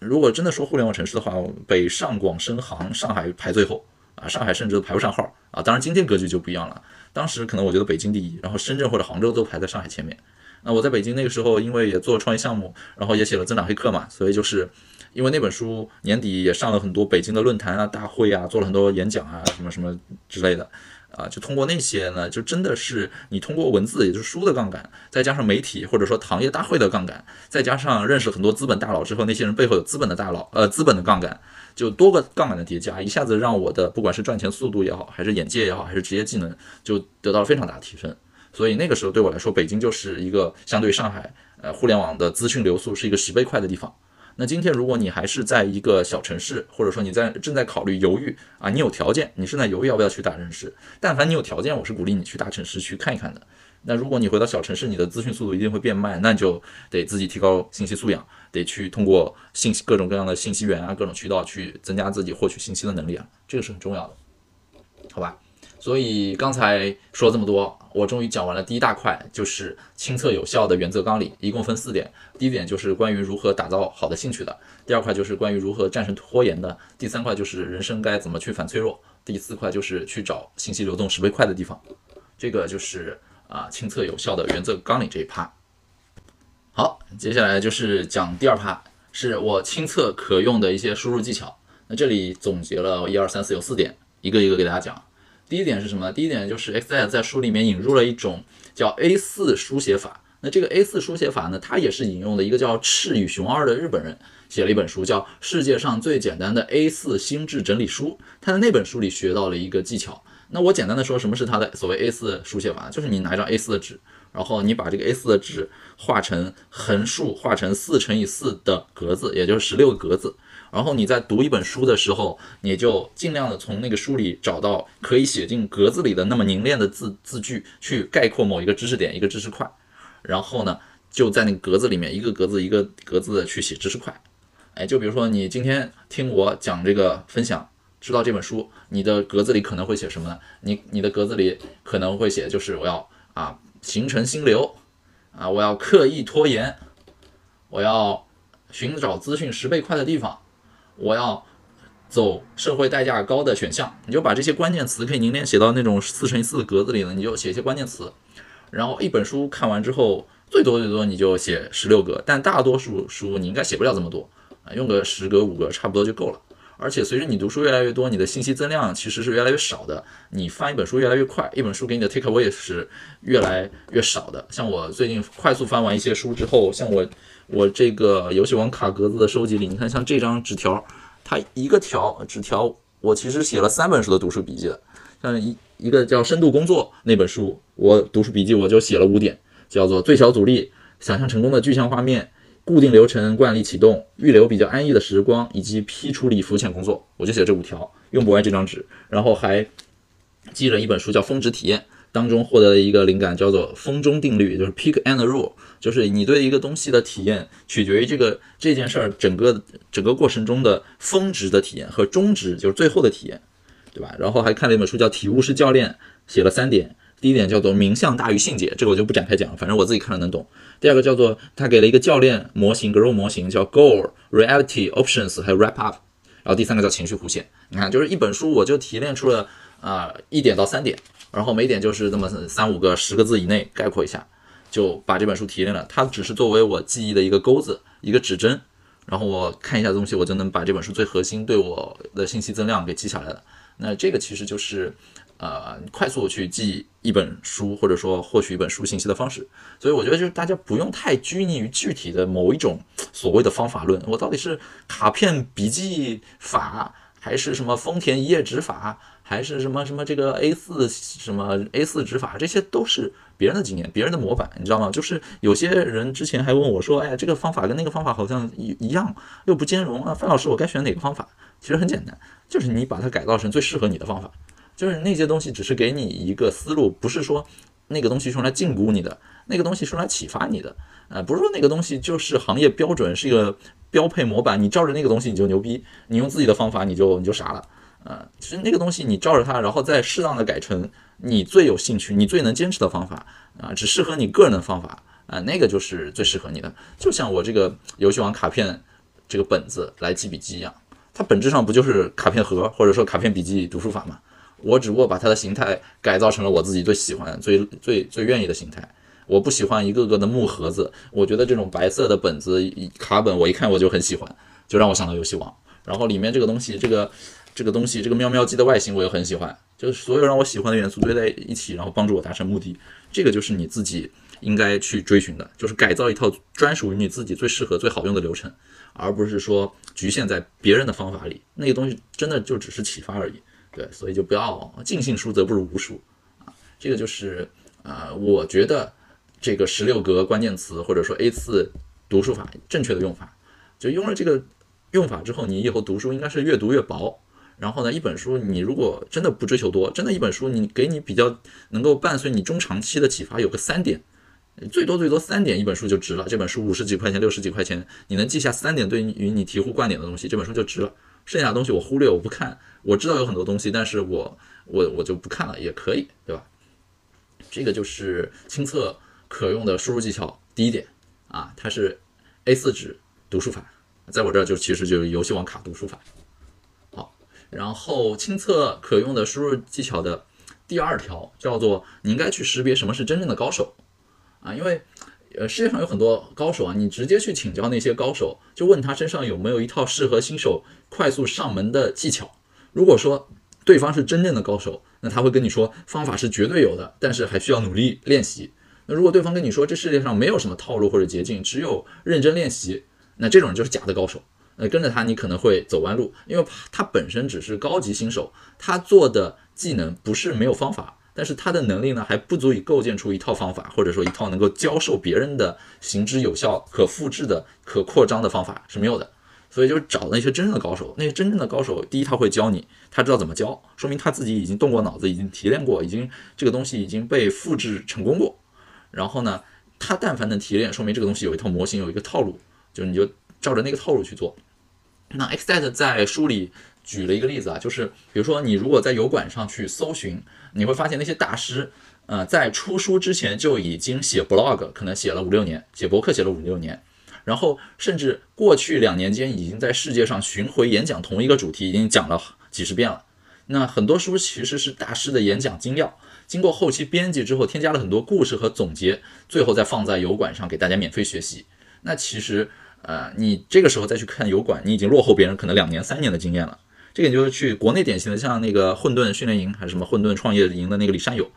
如果真的说互联网城市的话，北上广深杭上海排最后啊，上海甚至都排不上号啊。当然今天格局就不一样了，当时可能我觉得北京第一，然后深圳或者杭州都排在上海前面。那我在北京那个时候，因为也做创业项目，然后也写了增长黑客嘛，所以就是因为那本书年底也上了很多北京的论坛啊、大会啊，做了很多演讲啊，什么什么之类的，啊，就通过那些呢，就真的是你通过文字，也就是书的杠杆，再加上媒体或者说行业大会的杠杆，再加上认识很多资本大佬之后，那些人背后有资本的大佬，呃，资本的杠杆，就多个杠杆的叠加，一下子让我的不管是赚钱速度也好，还是眼界也好，还是职业技能，就得到了非常大的提升。所以那个时候对我来说，北京就是一个相对上海，呃，互联网的资讯流速是一个十倍快的地方。那今天如果你还是在一个小城市，或者说你在正在考虑犹豫啊，你有条件，你正在犹豫要不要去大城市。但凡你有条件，我是鼓励你去大城市去看一看的。那如果你回到小城市，你的资讯速度一定会变慢，那就得自己提高信息素养，得去通过信息各种各样的信息源啊，各种渠道去增加自己获取信息的能力啊，这个是很重要的，好吧？所以刚才说这么多，我终于讲完了第一大块，就是亲测有效的原则纲领，一共分四点。第一点就是关于如何打造好的兴趣的，第二块就是关于如何战胜拖延的，第三块就是人生该怎么去反脆弱，第四块就是去找信息流动十倍快的地方。这个就是啊亲测有效的原则纲领这一趴。好，接下来就是讲第二趴，是我亲测可用的一些输入技巧。那这里总结了一二三四有四点，一个一个给大家讲。第一点是什么？第一点就是 XZ 在书里面引入了一种叫 A4 书写法。那这个 A4 书写法呢，它也是引用的一个叫赤羽熊二的日本人写了一本书，叫《世界上最简单的 A4 心智整理书》。他在那本书里学到了一个技巧。那我简单的说，什么是他的所谓 A4 书写法？就是你拿一张 A4 的纸，然后你把这个 A4 的纸画成横竖画成四乘以四的格子，也就是十六个格子。然后你在读一本书的时候，你就尽量的从那个书里找到可以写进格子里的那么凝练的字字句，去概括某一个知识点、一个知识块。然后呢，就在那个格子里面，一个格子一个格子的去写知识块。哎，就比如说你今天听我讲这个分享，知道这本书，你的格子里可能会写什么呢？你你的格子里可能会写，就是我要啊形成心流啊，我要刻意拖延，我要寻找资讯十倍快的地方，我要走社会代价高的选项。你就把这些关键词可以凝练写到那种四乘以四的格子里呢，你就写一些关键词，然后一本书看完之后，最多最多你就写十六个，但大多数书你应该写不了这么多。啊，用个十格五个差不多就够了。而且随着你读书越来越多，你的信息增量其实是越来越少的。你翻一本书越来越快，一本书给你的 take away 是越来越少的。像我最近快速翻完一些书之后，像我我这个游戏王卡格子的收集里，你看像这张纸条，它一个条纸条，我其实写了三本书的读书笔记的。像一一个叫《深度工作》那本书，我读书笔记我就写了五点，叫做最小阻力，想象成功的具象画面。固定流程惯例启动，预留比较安逸的时光，以及批处理浮浅工作，我就写这五条，用不完这张纸。然后还记了一本书叫《峰值体验》，当中获得的一个灵感叫做“峰中定律”，就是 “Peak and Rule”，就是你对一个东西的体验取决于这个这件事儿整个整个过程中的峰值的体验和中值，就是最后的体验，对吧？然后还看了一本书叫《体悟式教练》，写了三点。第一点叫做名相大于信解，这个我就不展开讲，反正我自己看了能懂。第二个叫做他给了一个教练模型，Grow 模型叫 Goal、Reality、Options 还有 Wrap Up。然后第三个叫情绪弧线，你看就是一本书我就提炼出了啊一点到三点，然后每点就是这么三五个十个字以内概括一下，就把这本书提炼了。它只是作为我记忆的一个钩子，一个指针，然后我看一下东西，我就能把这本书最核心对我的信息增量给记下来了。那这个其实就是。呃，快速去记一本书，或者说获取一本书信息的方式，所以我觉得就是大家不用太拘泥于具体的某一种所谓的方法论。我到底是卡片笔记法，还是什么丰田一页纸法，还是什么什么这个 A 四什么 A 四纸法，这些都是别人的经验，别人的模板，你知道吗？就是有些人之前还问我说，哎，这个方法跟那个方法好像一一样，又不兼容啊，范老师，我该选哪个方法？其实很简单，就是你把它改造成最适合你的方法。就是那些东西只是给你一个思路，不是说那个东西是用来禁锢你的，那个东西是用来启发你的。呃，不是说那个东西就是行业标准，是一个标配模板，你照着那个东西你就牛逼，你用自己的方法你就你就傻了。呃，其实那个东西你照着它，然后再适当的改成你最有兴趣、你最能坚持的方法啊，只适合你个人的方法啊，那个就是最适合你的。就像我这个游戏王卡片这个本子来记笔记一样，它本质上不就是卡片盒或者说卡片笔记读书法吗？我只不过把它的形态改造成了我自己最喜欢、最最最愿意的形态。我不喜欢一个个的木盒子，我觉得这种白色的本子卡本，我一看我就很喜欢，就让我想到游戏王。然后里面这个东西，这个这个东西，这个喵喵机的外形我也很喜欢，就是所有让我喜欢的元素堆在一起，然后帮助我达成目的。这个就是你自己应该去追寻的，就是改造一套专属于你自己最适合、最好用的流程，而不是说局限在别人的方法里。那个东西真的就只是启发而已。对，所以就不要尽信书则不如无书啊，这个就是呃，我觉得这个十六格关键词或者说 A 四读书法正确的用法，就用了这个用法之后，你以后读书应该是越读越薄。然后呢，一本书你如果真的不追求多，真的一本书你给你比较能够伴随你中长期的启发，有个三点，最多最多三点，一本书就值了。这本书五十几块钱、六十几块钱，你能记下三点对于你醍醐灌顶的东西，这本书就值了。剩下的东西我忽略，我不看。我知道有很多东西，但是我我我就不看了，也可以，对吧？这个就是亲测可用的输入技巧第一点啊，它是 A4 纸读书法，在我这儿就其实就是游戏王卡读书法。好，然后亲测可用的输入技巧的第二条叫做你应该去识别什么是真正的高手啊，因为呃世界上有很多高手啊，你直接去请教那些高手，就问他身上有没有一套适合新手快速上门的技巧。如果说对方是真正的高手，那他会跟你说方法是绝对有的，但是还需要努力练习。那如果对方跟你说这世界上没有什么套路或者捷径，只有认真练习，那这种人就是假的高手。呃，跟着他你可能会走弯路，因为他本身只是高级新手，他做的技能不是没有方法，但是他的能力呢还不足以构建出一套方法，或者说一套能够教授别人的行之有效、可复制的、可扩张的方法是没有的。所以就是找那些真正的高手，那些真正的高手，第一他会教你，他知道怎么教，说明他自己已经动过脑子，已经提炼过，已经这个东西已经被复制成功过。然后呢，他但凡能提炼，说明这个东西有一套模型，有一个套路，就是你就照着那个套路去做。那 Xset 在书里举了一个例子啊，就是比如说你如果在油管上去搜寻，你会发现那些大师，呃，在出书之前就已经写 blog，可能写了五六年，写博客写了五六年，然后甚至过去两年间已经在世界上巡回演讲同一个主题，已经讲了几十遍了。那很多书其实是大师的演讲精要，经过后期编辑之后，添加了很多故事和总结，最后再放在油管上给大家免费学习。那其实。呃，你这个时候再去看油管，你已经落后别人可能两年三年的经验了。这个你就是去国内典型的，像那个混沌训练营还是什么混沌创业营的那个李善友，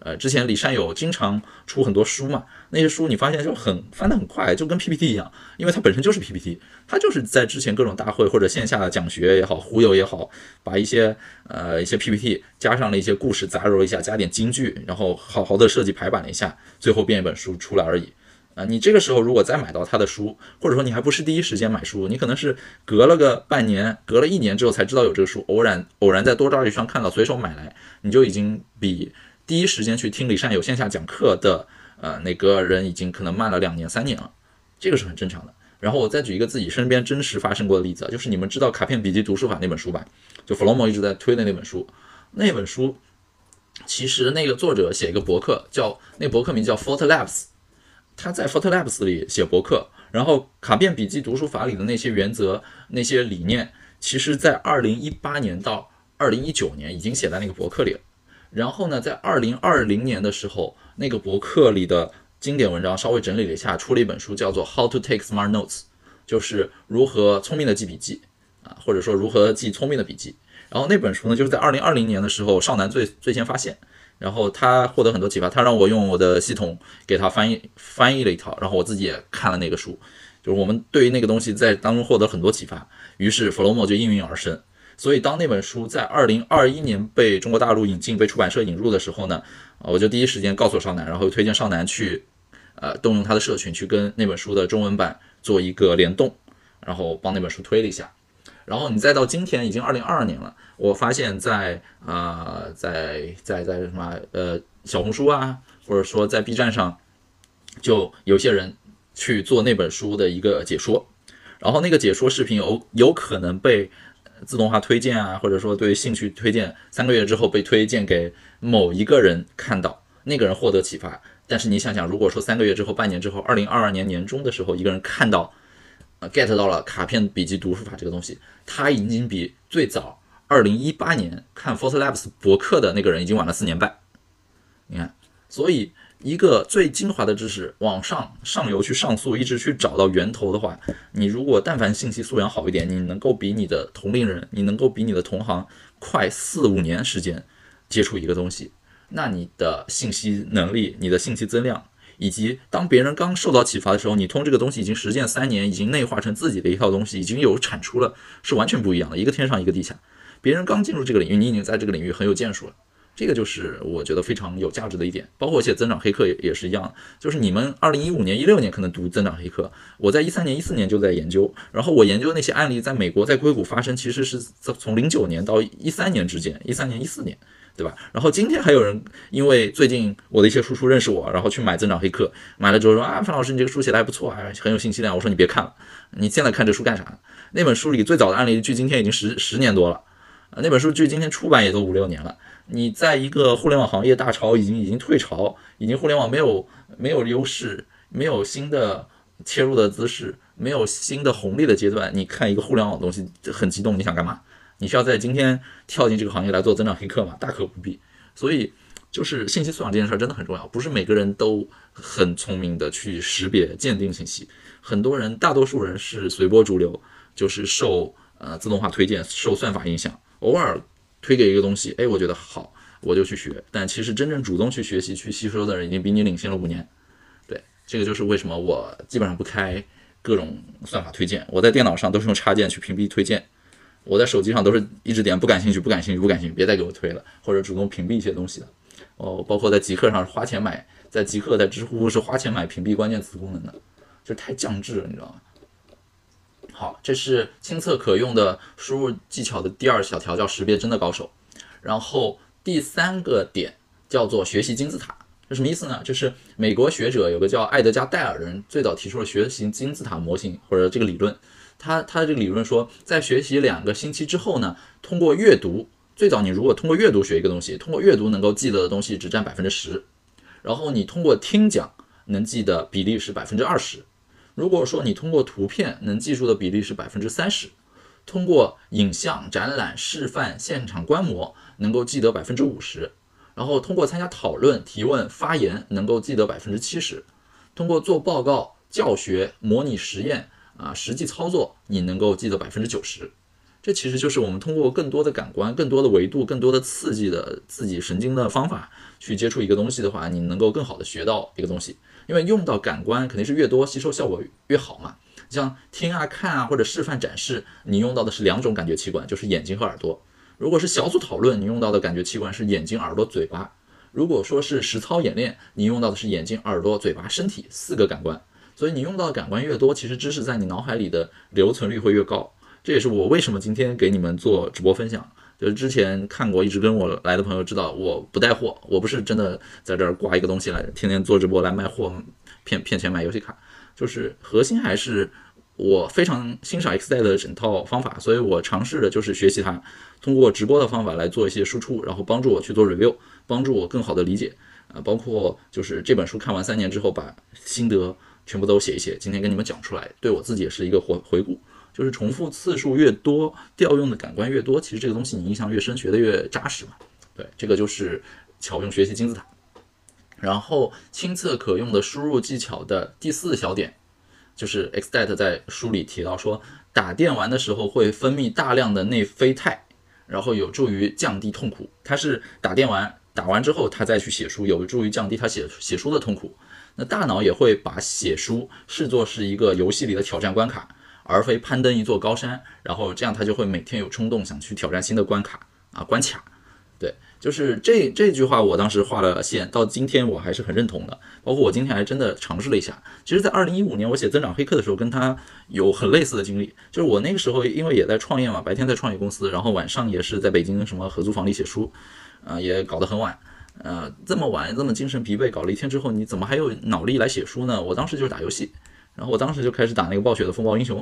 呃，之前李善友经常出很多书嘛，那些书你发现就很翻得很快，就跟 PPT 一样，因为它本身就是 PPT，它就是在之前各种大会或者线下讲学也好，忽悠也好，把一些呃一些 PPT 加上了一些故事杂糅一下，加点金句，然后好好的设计排版了一下，最后变一本书出来而已。啊，你这个时候如果再买到他的书，或者说你还不是第一时间买书，你可能是隔了个半年，隔了一年之后才知道有这个书，偶然偶然在多抓鱼上看到，随手买来，你就已经比第一时间去听李善友线下讲课的呃那个人已经可能慢了两年三年了，这个是很正常的。然后我再举一个自己身边真实发生过的例子，就是你们知道《卡片笔记读书法》那本书吧？就弗洛姆一直在推的那本书，那本书其实那个作者写一个博客，叫那博客名叫 Fort Labs。他在 Photo Labs 里写博客，然后卡片笔记读书法里的那些原则、那些理念，其实在二零一八年到二零一九年已经写在那个博客里了。然后呢，在二零二零年的时候，那个博客里的经典文章稍微整理了一下，出了一本书，叫做《How to Take Smart Notes》，就是如何聪明的记笔记啊，或者说如何记聪明的笔记。然后那本书呢，就是在二零二零年的时候，少南最最先发现。然后他获得很多启发，他让我用我的系统给他翻译翻译了一套，然后我自己也看了那个书，就是我们对于那个东西在当中获得很多启发，于是 Flowmo 就应运而生。所以当那本书在二零二一年被中国大陆引进，被出版社引入的时候呢，我就第一时间告诉少南，然后推荐少南去呃动用他的社群去跟那本书的中文版做一个联动，然后帮那本书推了一下。然后你再到今天，已经二零二二年了，我发现，在啊，在在在什么呃小红书啊，或者说在 B 站上，就有些人去做那本书的一个解说，然后那个解说视频有有可能被自动化推荐啊，或者说对兴趣推荐，三个月之后被推荐给某一个人看到，那个人获得启发。但是你想想，如果说三个月之后、半年之后，二零二二年年中的时候，一个人看到。呃，get 到了卡片笔记读书法这个东西，它已经比最早二零一八年看 Force Labs 博客的那个人已经晚了四年半。你看，所以一个最精华的知识，往上上游去上溯，一直去找到源头的话，你如果但凡信息素养好一点，你能够比你的同龄人，你能够比你的同行快四五年时间接触一个东西，那你的信息能力，你的信息增量。以及当别人刚受到启发的时候，你通这个东西已经实践三年，已经内化成自己的一套东西，已经有产出了，是完全不一样的，一个天上一个地下。别人刚进入这个领域，你已经在这个领域很有建树了，这个就是我觉得非常有价值的一点。包括写增长黑客也也是一样，就是你们二零一五年、一六年可能读增长黑客，我在一三年、一四年就在研究，然后我研究那些案例在美国在硅谷发生，其实是从零九年到一三年之间，一三年、一四年。对吧？然后今天还有人因为最近我的一些叔叔认识我，然后去买《增长黑客》，买了之后说啊，范老师你这个书写的还不错，还很有信息量。我说你别看了，你现在看这书干啥？那本书里最早的案例距今天已经十十年多了，啊那本书距今天出版也都五六年了。你在一个互联网行业大潮已经已经退潮，已经互联网没有没有优势，没有新的切入的姿势，没有新的红利的阶段，你看一个互联网东西很激动，你想干嘛？你需要在今天跳进这个行业来做增长黑客吗？大可不必。所以，就是信息素养这件事儿真的很重要，不是每个人都很聪明的去识别、鉴定信息。很多人，大多数人是随波逐流，就是受呃自动化推荐、受算法影响，偶尔推给一个东西，哎，我觉得好，我就去学。但其实真正主动去学习、去吸收的人，已经比你领先了五年。对，这个就是为什么我基本上不开各种算法推荐，我在电脑上都是用插件去屏蔽推荐。我在手机上都是一直点不感兴趣，不感兴趣，不感兴趣，别再给我推了，或者主动屏蔽一些东西的。哦，包括在极客上花钱买，在极客在知乎是花钱买屏蔽关键词功能的，就太降智了，你知道吗？好，这是亲测可用的输入技巧的第二小条，叫识别真的高手。然后第三个点叫做学习金字塔，这什么意思呢？就是美国学者有个叫艾德加戴尔的人，最早提出了学习金字塔模型或者这个理论。他他的这个理论说，在学习两个星期之后呢，通过阅读，最早你如果通过阅读学一个东西，通过阅读能够记得的东西只占百分之十，然后你通过听讲能记的比例是百分之二十。如果说你通过图片能记住的比例是百分之三十，通过影像展览示范现场观摩能够记得百分之五十。然后通过参加讨论、提问、发言，能够记得百分之七十；通过做报告、教学、模拟实验啊，实际操作，你能够记得百分之九十。这其实就是我们通过更多的感官、更多的维度、更多的刺激的自己神经的方法去接触一个东西的话，你能够更好的学到一个东西。因为用到感官肯定是越多，吸收效果越好嘛。像听啊、看啊或者示范展示，你用到的是两种感觉器官，就是眼睛和耳朵。如果是小组讨论，你用到的感觉器官是眼睛、耳朵、嘴巴；如果说是实操演练，你用到的是眼睛、耳朵、嘴巴、身体四个感官。所以你用到的感官越多，其实知识在你脑海里的留存率会越高。这也是我为什么今天给你们做直播分享。就是之前看过一直跟我来的朋友知道，我不带货，我不是真的在这儿挂一个东西来，天天做直播来卖货，骗骗钱买游戏卡。就是核心还是。我非常欣赏 X 代的整套方法，所以我尝试的就是学习它，通过直播的方法来做一些输出，然后帮助我去做 review，帮助我更好的理解。啊，包括就是这本书看完三年之后，把心得全部都写一写，今天跟你们讲出来，对我自己也是一个回回顾。就是重复次数越多，调用的感官越多，其实这个东西你印象越深，学的越扎实嘛。对，这个就是巧用学习金字塔。然后亲测可用的输入技巧的第四小点。就是 X d a t 在书里提到说，打电玩的时候会分泌大量的内啡肽，然后有助于降低痛苦。他是打电玩，打完之后他再去写书，有助于降低他写写书的痛苦。那大脑也会把写书视作是一个游戏里的挑战关卡，而非攀登一座高山。然后这样他就会每天有冲动想去挑战新的关卡啊关卡。对。就是这这句话，我当时画了线，到今天我还是很认同的。包括我今天还真的尝试了一下。其实，在二零一五年我写《增长黑客》的时候，跟他有很类似的经历。就是我那个时候因为也在创业嘛，白天在创业公司，然后晚上也是在北京什么合租房里写书，啊，也搞得很晚。呃，这么晚，这么精神疲惫，搞了一天之后，你怎么还有脑力来写书呢？我当时就是打游戏。然后我当时就开始打那个暴雪的风暴英雄，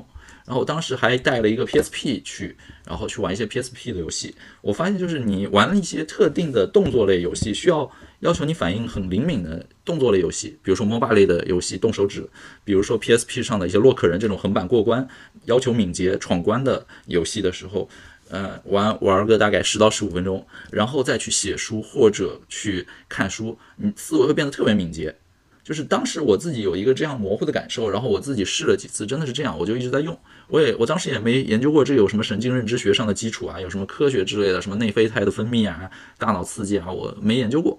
然后我当时还带了一个 PSP 去，然后去玩一些 PSP 的游戏。我发现就是你玩了一些特定的动作类游戏，需要要求你反应很灵敏的动作类游戏，比如说 MOBA 类的游戏动手指，比如说 PSP 上的一些洛克人这种横版过关要求敏捷闯关的游戏的时候，呃，玩玩个大概十到十五分钟，然后再去写书或者去看书，你思维会变得特别敏捷。就是当时我自己有一个这样模糊的感受，然后我自己试了几次，真的是这样，我就一直在用。我也我当时也没研究过这有什么神经认知学上的基础啊，有什么科学之类的，什么内啡肽的分泌啊，大脑刺激啊，我没研究过。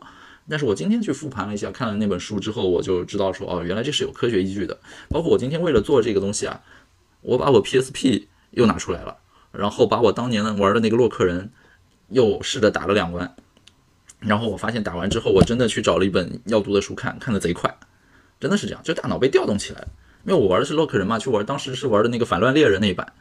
但是我今天去复盘了一下，看了那本书之后，我就知道说，哦，原来这是有科学依据的。包括我今天为了做这个东西啊，我把我 PSP 又拿出来了，然后把我当年玩的那个洛克人又试着打了两关。然后我发现打完之后，我真的去找了一本要读的书看，看的贼快，真的是这样，就大脑被调动起来了。因为我玩的是洛克人嘛，去玩当时是玩的那个反乱猎人那一版。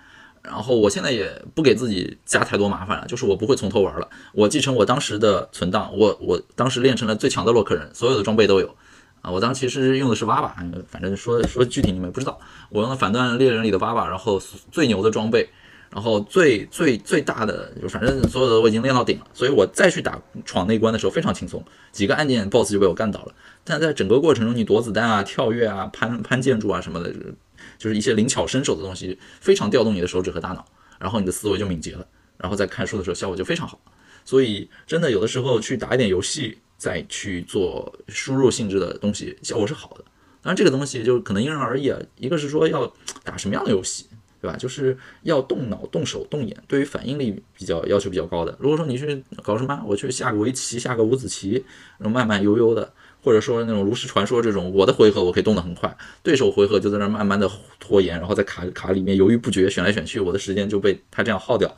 然后我现在也不给自己加太多麻烦了，就是我不会从头玩了，我继承我当时的存档，我我当时练成了最强的洛克人，所有的装备都有啊。我当时其实用的是瓦瓦，反正说说具体你们不知道，我用的反乱猎人里的瓦瓦，然后最牛的装备。然后最最最大的就反正所有的我已经练到顶了，所以我再去打闯那关的时候非常轻松，几个按键 BOSS 就被我干倒了。但在整个过程中，你躲子弹啊、跳跃啊、攀攀建筑啊什么的，就是一些灵巧身手的东西，非常调动你的手指和大脑，然后你的思维就敏捷了。然后在看书的时候效果就非常好。所以真的有的时候去打一点游戏，再去做输入性质的东西，效果是好的。当然这个东西就可能因人而异啊，一个是说要打什么样的游戏。对吧？就是要动脑、动手、动眼，对于反应力比较要求比较高的。如果说你去搞什么，我去下个围棋、下个五子棋，然后慢慢悠悠的，或者说那种炉石传说这种，我的回合我可以动得很快，对手回合就在那慢慢的拖延，然后在卡卡里面犹豫不决，选来选去，我的时间就被他这样耗掉。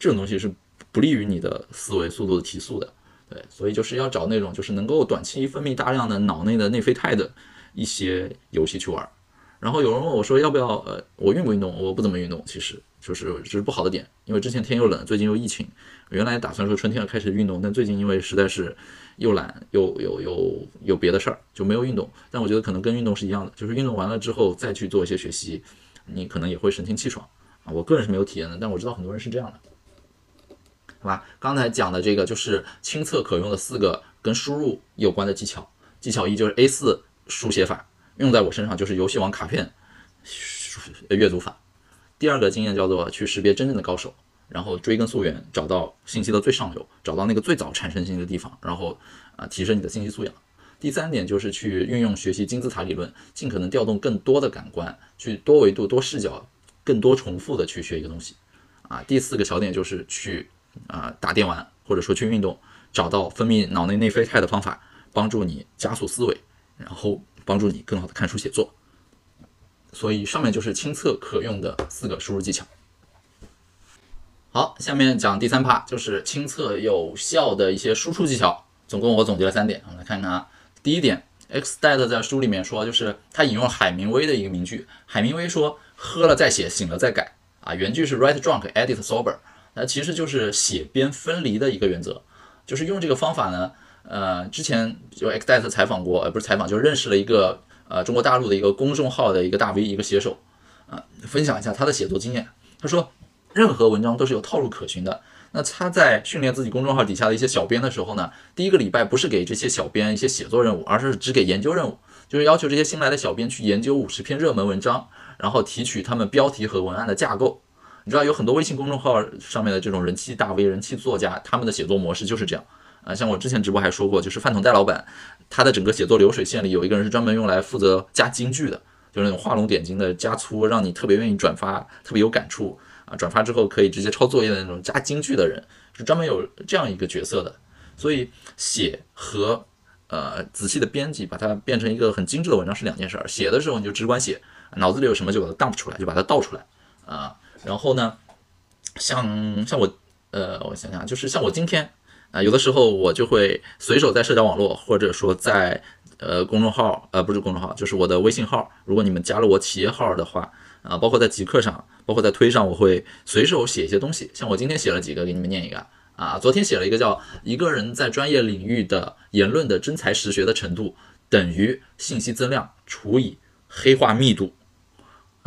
这种东西是不利于你的思维速度的提速的。对，所以就是要找那种就是能够短期分泌大量的脑内的内啡肽的一些游戏去玩。然后有人问我说要不要？呃，我运不运动？我不怎么运动，其实就是这是不好的点，因为之前天又冷，最近又疫情，原来打算说春天要开始运动，但最近因为实在是又懒又有有有别的事儿，就没有运动。但我觉得可能跟运动是一样的，就是运动完了之后再去做一些学习，你可能也会神清气爽啊。我个人是没有体验的，但我知道很多人是这样的，好吧？刚才讲的这个就是亲测可用的四个跟输入有关的技巧。技巧一就是 A4 书写法，用在我身上就是游戏王卡片阅读法。第二个经验叫做去识别真正的高手，然后追根溯源，找到信息的最上游，找到那个最早产生信息的地方，然后啊提升你的信息素养。第三点就是去运用学习金字塔理论，尽可能调动更多的感官，去多维度、多视角、更多重复的去学一个东西。啊，第四个小点就是去啊打电玩或者说去运动，找到分泌脑内内啡肽的方法，帮助你加速思维，然后帮助你更好的看书写作。所以上面就是亲测可用的四个输入技巧。好，下面讲第三趴，就是亲测有效的一些输出技巧。总共我总结了三点，我们来看看啊。第一点，X Dad 在书里面说，就是他引用海明威的一个名句，海明威说：“喝了再写，醒了再改。”啊，原句是 “Write drunk, edit sober”，那其实就是写边分离的一个原则。就是用这个方法呢，呃，之前就 X Dad 采访过，呃，不是采访，就是认识了一个。呃，中国大陆的一个公众号的一个大 V，一个写手，啊，分享一下他的写作经验。他说，任何文章都是有套路可循的。那他在训练自己公众号底下的一些小编的时候呢，第一个礼拜不是给这些小编一些写作任务，而是只给研究任务，就是要求这些新来的小编去研究五十篇热门文章，然后提取他们标题和文案的架构。你知道有很多微信公众号上面的这种人气大 V、人气作家，他们的写作模式就是这样。啊，像我之前直播还说过，就是饭桶戴老板，他的整个写作流水线里有一个人是专门用来负责加金句的，就是那种画龙点睛的加粗，让你特别愿意转发，特别有感触啊。转发之后可以直接抄作业的那种加金句的人，是专门有这样一个角色的。所以写和呃仔细的编辑，把它变成一个很精致的文章是两件事儿。写的时候你就只管写，脑子里有什么就把它 dump 出来，就把它倒出来啊。然后呢，像像我呃，我想想，就是像我今天。啊，有的时候我就会随手在社交网络，或者说在呃公众号，呃不是公众号，就是我的微信号。如果你们加了我企业号的话，啊，包括在极客上，包括在推上，我会随手写一些东西。像我今天写了几个，给你们念一个啊。昨天写了一个叫一个人在专业领域的言论的真才实学的程度等于信息增量除以黑化密度。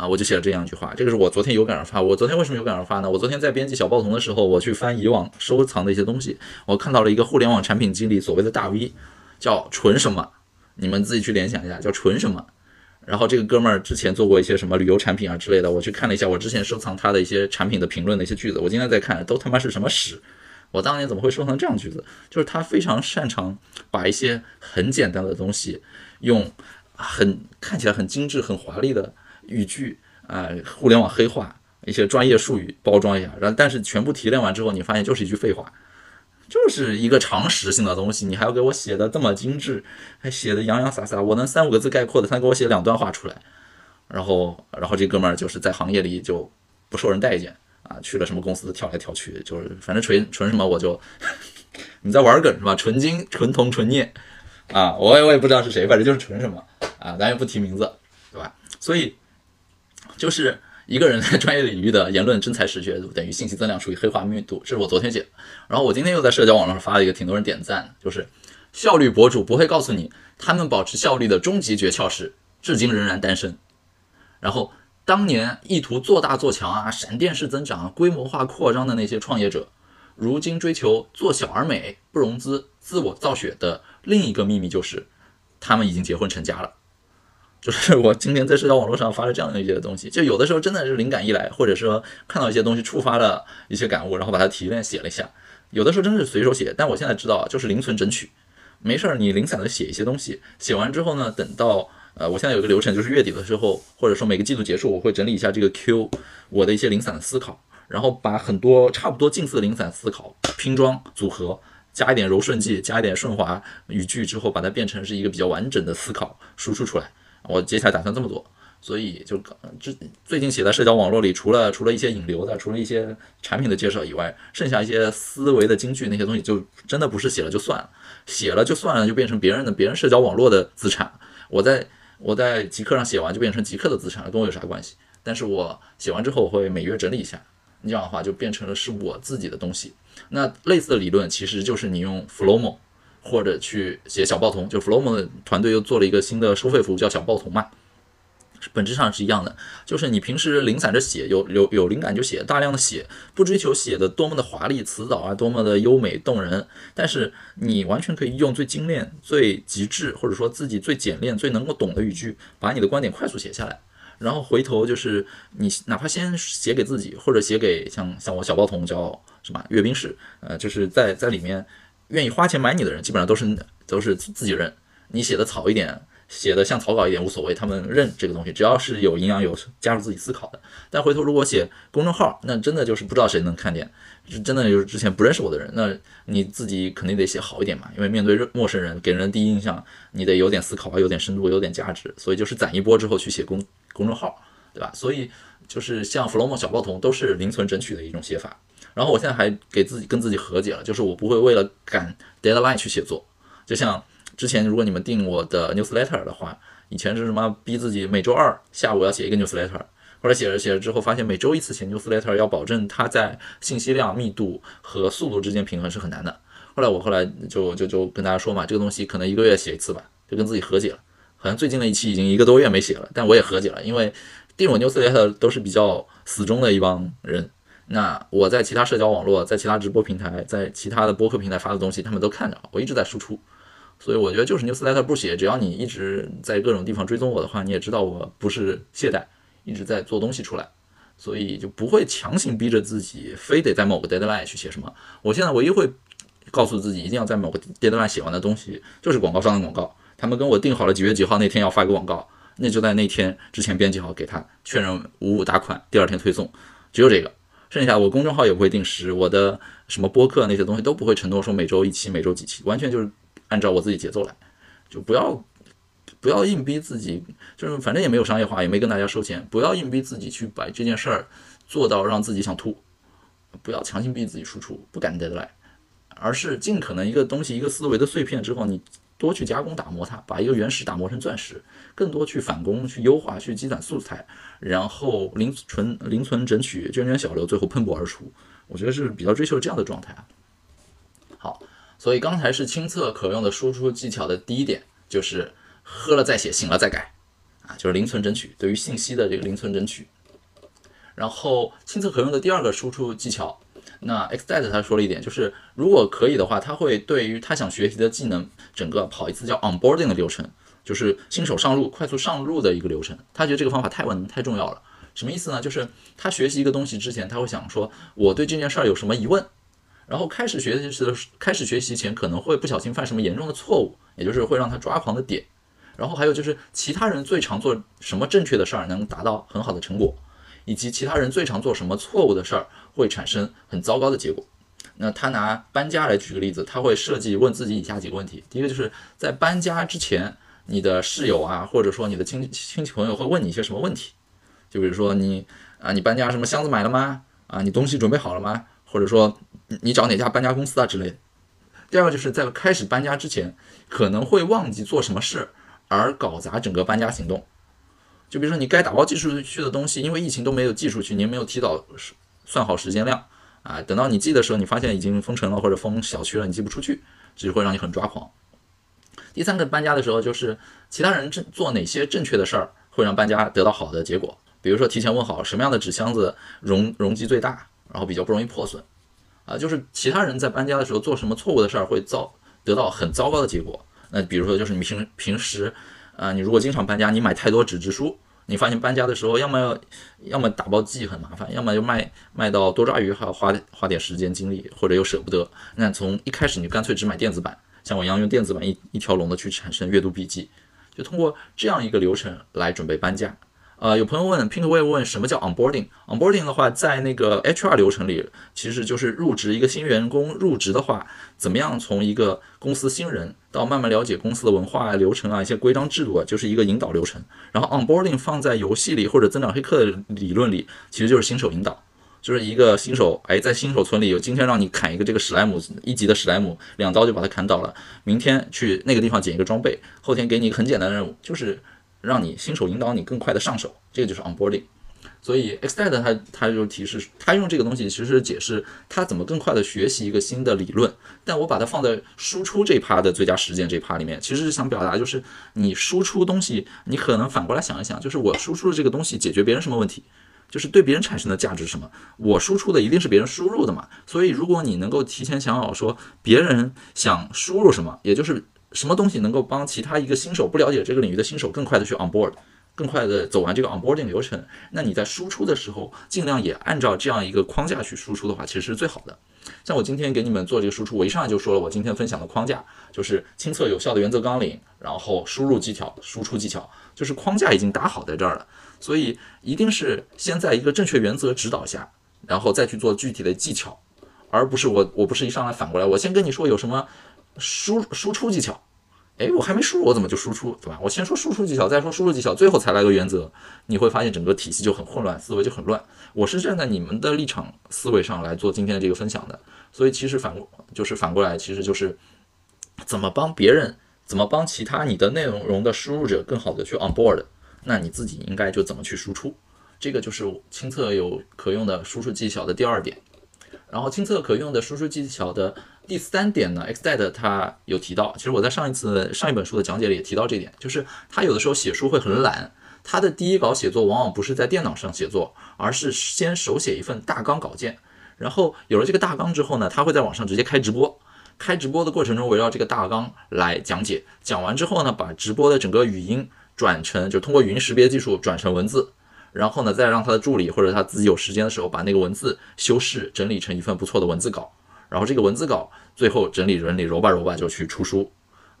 啊，我就写了这样一句话，这个是我昨天有感而发。我昨天为什么有感而发呢？我昨天在编辑小报童的时候，我去翻以往收藏的一些东西，我看到了一个互联网产品经理所谓的大 V，叫纯什么？你们自己去联想一下，叫纯什么？然后这个哥们儿之前做过一些什么旅游产品啊之类的，我去看了一下我之前收藏他的一些产品的评论的一些句子，我今天在看，都他妈是什么屎！我当年怎么会收藏这样句子？就是他非常擅长把一些很简单的东西，用很看起来很精致、很华丽的。语句啊，互联网黑话一些专业术语包装一下，然后但是全部提炼完之后，你发现就是一句废话，就是一个常识性的东西，你还要给我写的这么精致，还写的洋洋洒洒，我能三五个字概括的，他给我写两段话出来，然后然后这哥们儿就是在行业里就不受人待见啊，去了什么公司跳来跳去，就是反正纯纯什么我就 你在玩梗是吧？纯金纯铜纯镍啊，我也我也不知道是谁，反正就是纯什么啊，咱也不提名字，对吧？所以。就是一个人在专业领域的言论真才实学等于信息增量除以黑化密度，这是我昨天写的。然后我今天又在社交网络上发了一个，挺多人点赞，就是效率博主不会告诉你，他们保持效率的终极诀窍是至今仍然单身。然后当年意图做大做强啊，闪电式增长、规模化扩张的那些创业者，如今追求做小而美、不融资、自我造血的另一个秘密就是，他们已经结婚成家了。就是我今天在社交网络上发了这样的一些东西，就有的时候真的是灵感一来，或者说看到一些东西触发了一些感悟，然后把它提炼写了一下。有的时候真的是随手写，但我现在知道就是零存整取，没事儿你零散的写一些东西，写完之后呢，等到呃我现在有个流程，就是月底的时候，或者说每个季度结束，我会整理一下这个 Q 我的一些零散的思考，然后把很多差不多近似的零散思考拼装组合，加一点柔顺剂，加一点顺滑语句之后，把它变成是一个比较完整的思考输出出来。我接下来打算这么做，所以就这最近写在社交网络里，除了除了一些引流的，除了一些产品的介绍以外，剩下一些思维的金句那些东西，就真的不是写了就算了，写了就算了，就变成别人的别人社交网络的资产。我在我在极客上写完就变成极客的资产了，跟我有啥关系？但是我写完之后我会每月整理一下，这样的话就变成了是我自己的东西。那类似的理论其实就是你用 Flomo 或者去写小报童，就 Flomo 的团队又做了一个新的收费服务叫小报童嘛。本质上是一样的，就是你平时零散着写，有有有灵感就写，大量的写，不追求写的多么的华丽词藻啊，多么的优美动人，但是你完全可以用最精炼、最极致，或者说自己最简练、最能够懂的语句，把你的观点快速写下来，然后回头就是你哪怕先写给自己，或者写给像像我小报童叫什么阅兵式，呃，就是在在里面愿意花钱买你的人，基本上都是都是自己人，你写的草一点。写的像草稿一点无所谓，他们认这个东西，只要是有营养、有加入自己思考的。但回头如果写公众号，那真的就是不知道谁能看见，真的就是之前不认识我的人，那你自己肯定得写好一点嘛，因为面对陌生人，给人第一印象，你得有点思考啊，有点深度，有点价值。所以就是攒一波之后去写公公众号，对吧？所以就是像 Flomo 小报童都是零存整取的一种写法。然后我现在还给自己跟自己和解了，就是我不会为了赶 deadline 去写作，就像。之前如果你们订我的 newsletter 的话，以前是什么逼自己每周二下午要写一个 newsletter，后来写着写着之后发现每周一次写 newsletter 要保证它在信息量密度和速度之间平衡是很难的。后来我后来就就就跟大家说嘛，这个东西可能一个月写一次吧，就跟自己和解了。好像最近的一期已经一个多月没写了，但我也和解了，因为订我 newsletter 都是比较死忠的一帮人。那我在其他社交网络、在其他直播平台、在其他的播客平台发的东西，他们都看着，我一直在输出。所以我觉得就是 newsletter 不写，只要你一直在各种地方追踪我的话，你也知道我不是懈怠，一直在做东西出来，所以就不会强行逼着自己非得在某个 deadline 去写什么。我现在唯一会告诉自己一定要在某个 deadline 写完的东西，就是广告商的广告。他们跟我定好了几月几号那天要发一个广告，那就在那天之前编辑好，给他确认五五打款，第二天推送，只有这个。剩下我公众号也不会定时，我的什么播客那些东西都不会承诺说每周一期，每周几期，完全就是。按照我自己节奏来，就不要不要硬逼自己，就是反正也没有商业化，也没跟大家收钱，不要硬逼自己去把这件事儿做到让自己想吐，不要强行逼自己输出，不敢 deadline，而是尽可能一个东西一个思维的碎片之后，你多去加工打磨它，把一个原石打磨成钻石，更多去返工去优化去积攒素材，然后零存零存整取，涓涓小流，最后喷薄而出，我觉得是比较追求这样的状态啊。好。所以刚才是亲测可用的输出技巧的第一点，就是喝了再写，醒了再改，啊，就是零存整取，对于信息的这个零存整取。然后亲测可用的第二个输出技巧，那 X d e t 他说了一点，就是如果可以的话，他会对于他想学习的技能，整个跑一次叫 onboarding 的流程，就是新手上路快速上路的一个流程。他觉得这个方法太稳太重要了。什么意思呢？就是他学习一个东西之前，他会想说，我对这件事儿有什么疑问？然后开始学习的开始学习前可能会不小心犯什么严重的错误，也就是会让他抓狂的点。然后还有就是其他人最常做什么正确的事儿能达到很好的成果，以及其他人最常做什么错误的事儿会产生很糟糕的结果。那他拿搬家来举个例子，他会设计问自己以下几个问题：第一个就是在搬家之前，你的室友啊，或者说你的亲亲戚朋友会问你一些什么问题？就比如说你啊，你搬家什么箱子买了吗？啊，你东西准备好了吗？或者说。你找哪家搬家公司啊之类的。第二个就是在开始搬家之前，可能会忘记做什么事而搞砸整个搬家行动。就比如说你该打包寄出去的东西，因为疫情都没有寄出去，你没有提早算好时间量啊，等到你寄的时候，你发现已经封城了或者封小区了，你寄不出去，这会让你很抓狂。第三个搬家的时候，就是其他人正做哪些正确的事儿，会让搬家得到好的结果。比如说提前问好什么样的纸箱子容容积最大，然后比较不容易破损。啊，就是其他人在搬家的时候做什么错误的事儿会遭得到很糟糕的结果。那比如说，就是你平平时，啊，你如果经常搬家，你买太多纸质书，你发现搬家的时候，要么要么打包寄很麻烦，要么就卖卖到多抓鱼还要花花点时间精力，或者又舍不得。那从一开始你干脆只买电子版，像我一样用电子版一一条龙的去产生阅读笔记，就通过这样一个流程来准备搬家。呃，有朋友问，Pinkway 问什么叫 onboarding？onboarding 的话，在那个 HR 流程里，其实就是入职一个新员工入职的话，怎么样从一个公司新人到慢慢了解公司的文化流程啊，一些规章制度啊，就是一个引导流程。然后 onboarding 放在游戏里或者增长黑客的理论里，其实就是新手引导，就是一个新手，哎，在新手村里有今天让你砍一个这个史莱姆一级的史莱姆，两刀就把它砍倒了，明天去那个地方捡一个装备，后天给你一个很简单的任务，就是。让你新手引导你更快的上手，这个就是 onboarding。所以 Extend 它它就提示，它用这个东西其实解释它怎么更快的学习一个新的理论。但我把它放在输出这趴的最佳实践这趴里面，其实是想表达就是你输出东西，你可能反过来想一想，就是我输出的这个东西解决别人什么问题，就是对别人产生的价值什么？我输出的一定是别人输入的嘛。所以如果你能够提前想好说别人想输入什么，也就是什么东西能够帮其他一个新手不了解这个领域的新手更快的去 on board。更快的走完这个 onboarding 流程，那你在输出的时候，尽量也按照这样一个框架去输出的话，其实是最好的。像我今天给你们做这个输出，我一上来就说了，我今天分享的框架就是亲测有效的原则纲领，然后输入技巧、输出技巧，就是框架已经打好在这儿了。所以一定是先在一个正确原则指导下，然后再去做具体的技巧，而不是我我不是一上来反过来，我先跟你说有什么输输出技巧。哎，我还没输入，我怎么就输出，对吧？我先说输出技巧，再说输入技巧，最后才来个原则。你会发现整个体系就很混乱，思维就很乱。我是站在你们的立场思维上来做今天的这个分享的，所以其实反过就是反过来，其实就是怎么帮别人，怎么帮其他你的内容的输入者更好的去 on board，那你自己应该就怎么去输出。这个就是亲测有可用的输出技巧的第二点。然后亲测可用的输出技巧的。第三点呢，Xdad 他有提到，其实我在上一次上一本书的讲解里也提到这点，就是他有的时候写书会很懒，他的第一稿写作往往不是在电脑上写作，而是先手写一份大纲稿件，然后有了这个大纲之后呢，他会在网上直接开直播，开直播的过程中围绕这个大纲来讲解，讲完之后呢，把直播的整个语音转成，就通过语音识别技术转成文字，然后呢，再让他的助理或者他自己有时间的时候把那个文字修饰整理成一份不错的文字稿。然后这个文字稿最后整理整理揉吧揉吧就去出书，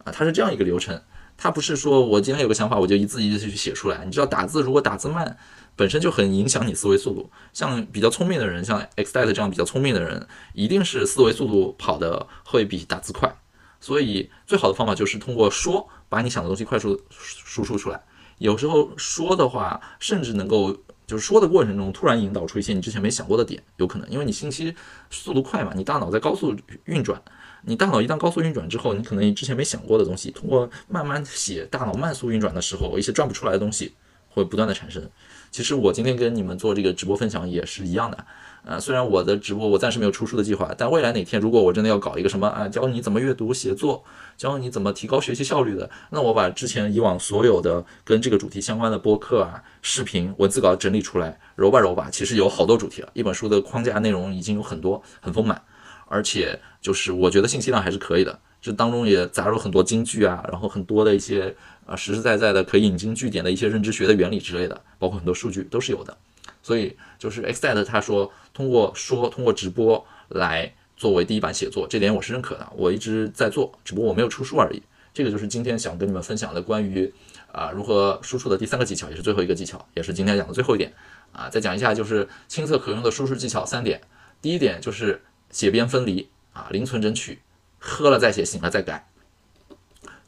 啊，它是这样一个流程，它不是说我今天有个想法我就一字一字去写出来。你知道打字如果打字慢，本身就很影响你思维速度。像比较聪明的人，像 Xdead 这样比较聪明的人，一定是思维速度跑的会比打字快。所以最好的方法就是通过说把你想的东西快速输出出来。有时候说的话，甚至能够。就是说的过程中，突然引导出一些你之前没想过的点，有可能，因为你信息速度快嘛，你大脑在高速运转，你大脑一旦高速运转之后，你可能你之前没想过的东西，通过慢慢写，大脑慢速运转的时候，一些转不出来的东西会不断的产生。其实我今天跟你们做这个直播分享也是一样的。呃，虽然我的直播我暂时没有出书的计划，但未来哪天如果我真的要搞一个什么啊，教你怎么阅读写作，教你怎么提高学习效率的，那我把之前以往所有的跟这个主题相关的播客啊、视频、文字稿整理出来，揉吧揉吧，其实有好多主题了，一本书的框架内容已经有很多，很丰满，而且就是我觉得信息量还是可以的，这当中也杂入很多金句啊，然后很多的一些啊实实在在的可以引经据典的一些认知学的原理之类的，包括很多数据都是有的。所以就是 Xset 他说通过说通过直播来作为第一版写作，这点我是认可的。我一直在做，只不过我没有出书而已。这个就是今天想跟你们分享的关于啊如何输出的第三个技巧，也是最后一个技巧，也是今天讲的最后一点啊。再讲一下就是亲测可用的输出技巧三点。第一点就是写边分离啊，零存整取，喝了再写，醒了再改。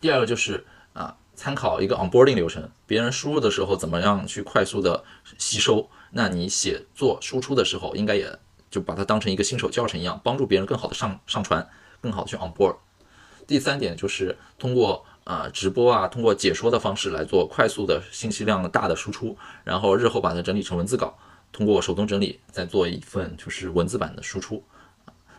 第二个就是啊参考一个 onboarding 流程，别人输入的时候怎么样去快速的吸收。那你写作输出的时候，应该也就把它当成一个新手教程一样，帮助别人更好的上上传，更好的去 on board。第三点就是通过呃直播啊，通过解说的方式来做快速的信息量大的输出，然后日后把它整理成文字稿，通过手动整理再做一份就是文字版的输出。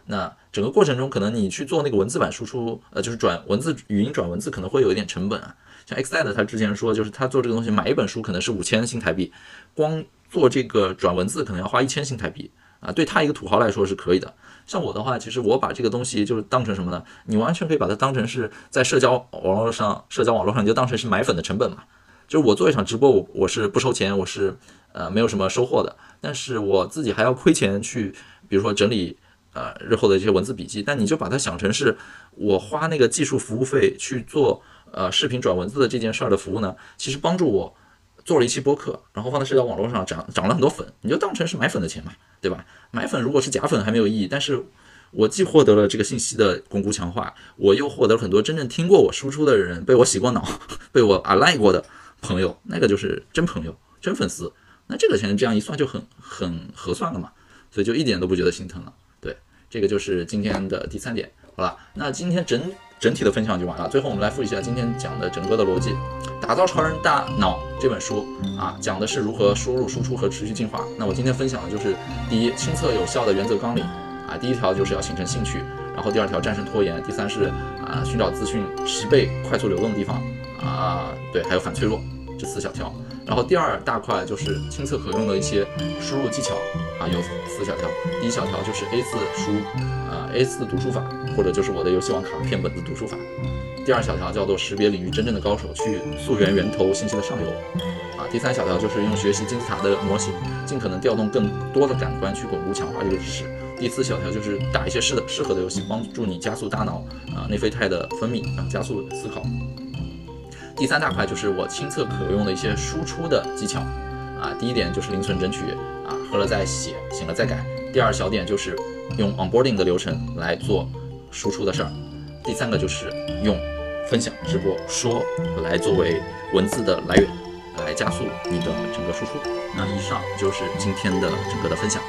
那整个过程中，可能你去做那个文字版输出，呃，就是转文字语音转文字，可能会有一点成本啊。像 Xset 他之前说，就是他做这个东西买一本书可能是五千新台币，光做这个转文字可能要花一千新台币啊，对他一个土豪来说是可以的。像我的话，其实我把这个东西就是当成什么呢？你完全可以把它当成是在社交网络上，社交网络上你就当成是买粉的成本嘛。就是我做一场直播，我我是不收钱，我是呃没有什么收获的，但是我自己还要亏钱去，比如说整理呃日后的这些文字笔记。但你就把它想成是我花那个技术服务费去做。呃，视频转文字的这件事儿的服务呢，其实帮助我做了一期播客，然后放在社交网络上涨涨了很多粉，你就当成是买粉的钱嘛，对吧？买粉如果是假粉还没有意义，但是我既获得了这个信息的巩固强化，我又获得了很多真正听过我输出的人，被我洗过脑，被我 align 过的朋友，那个就是真朋友、真粉丝，那这个钱这样一算就很很合算了嘛，所以就一点都不觉得心疼了。这个就是今天的第三点。好了，那今天整。整体的分享就完了。最后我们来复习一下今天讲的整个的逻辑，《打造超人大脑》这本书啊，讲的是如何输入、输出和持续进化。那我今天分享的就是第一，亲测有效的原则纲领啊，第一条就是要形成兴趣，然后第二条战胜拖延，第三是啊寻找资讯十倍快速流动的地方啊，对，还有反脆弱这四小条。然后第二大块就是亲测可用的一些输入技巧啊，有四小条。第一小条就是 A 四输啊 A 四读书法，或者就是我的游戏王卡片本子读书法。第二小条叫做识别领域真正的高手，去溯源源头信息的上游啊。第三小条就是用学习金字塔的模型，尽可能调动更多的感官去巩固强化这个知识。第四小条就是打一些适的适合的游戏，帮助你加速大脑啊内啡肽的分泌，啊加速思考。第三大块就是我亲测可用的一些输出的技巧啊，第一点就是零存整取啊，喝了再写，醒了再改。第二小点就是用 onboarding 的流程来做输出的事儿。第三个就是用分享、直播、说来作为文字的来源，来加速你的整个输出。那以上就是今天的整个的分享。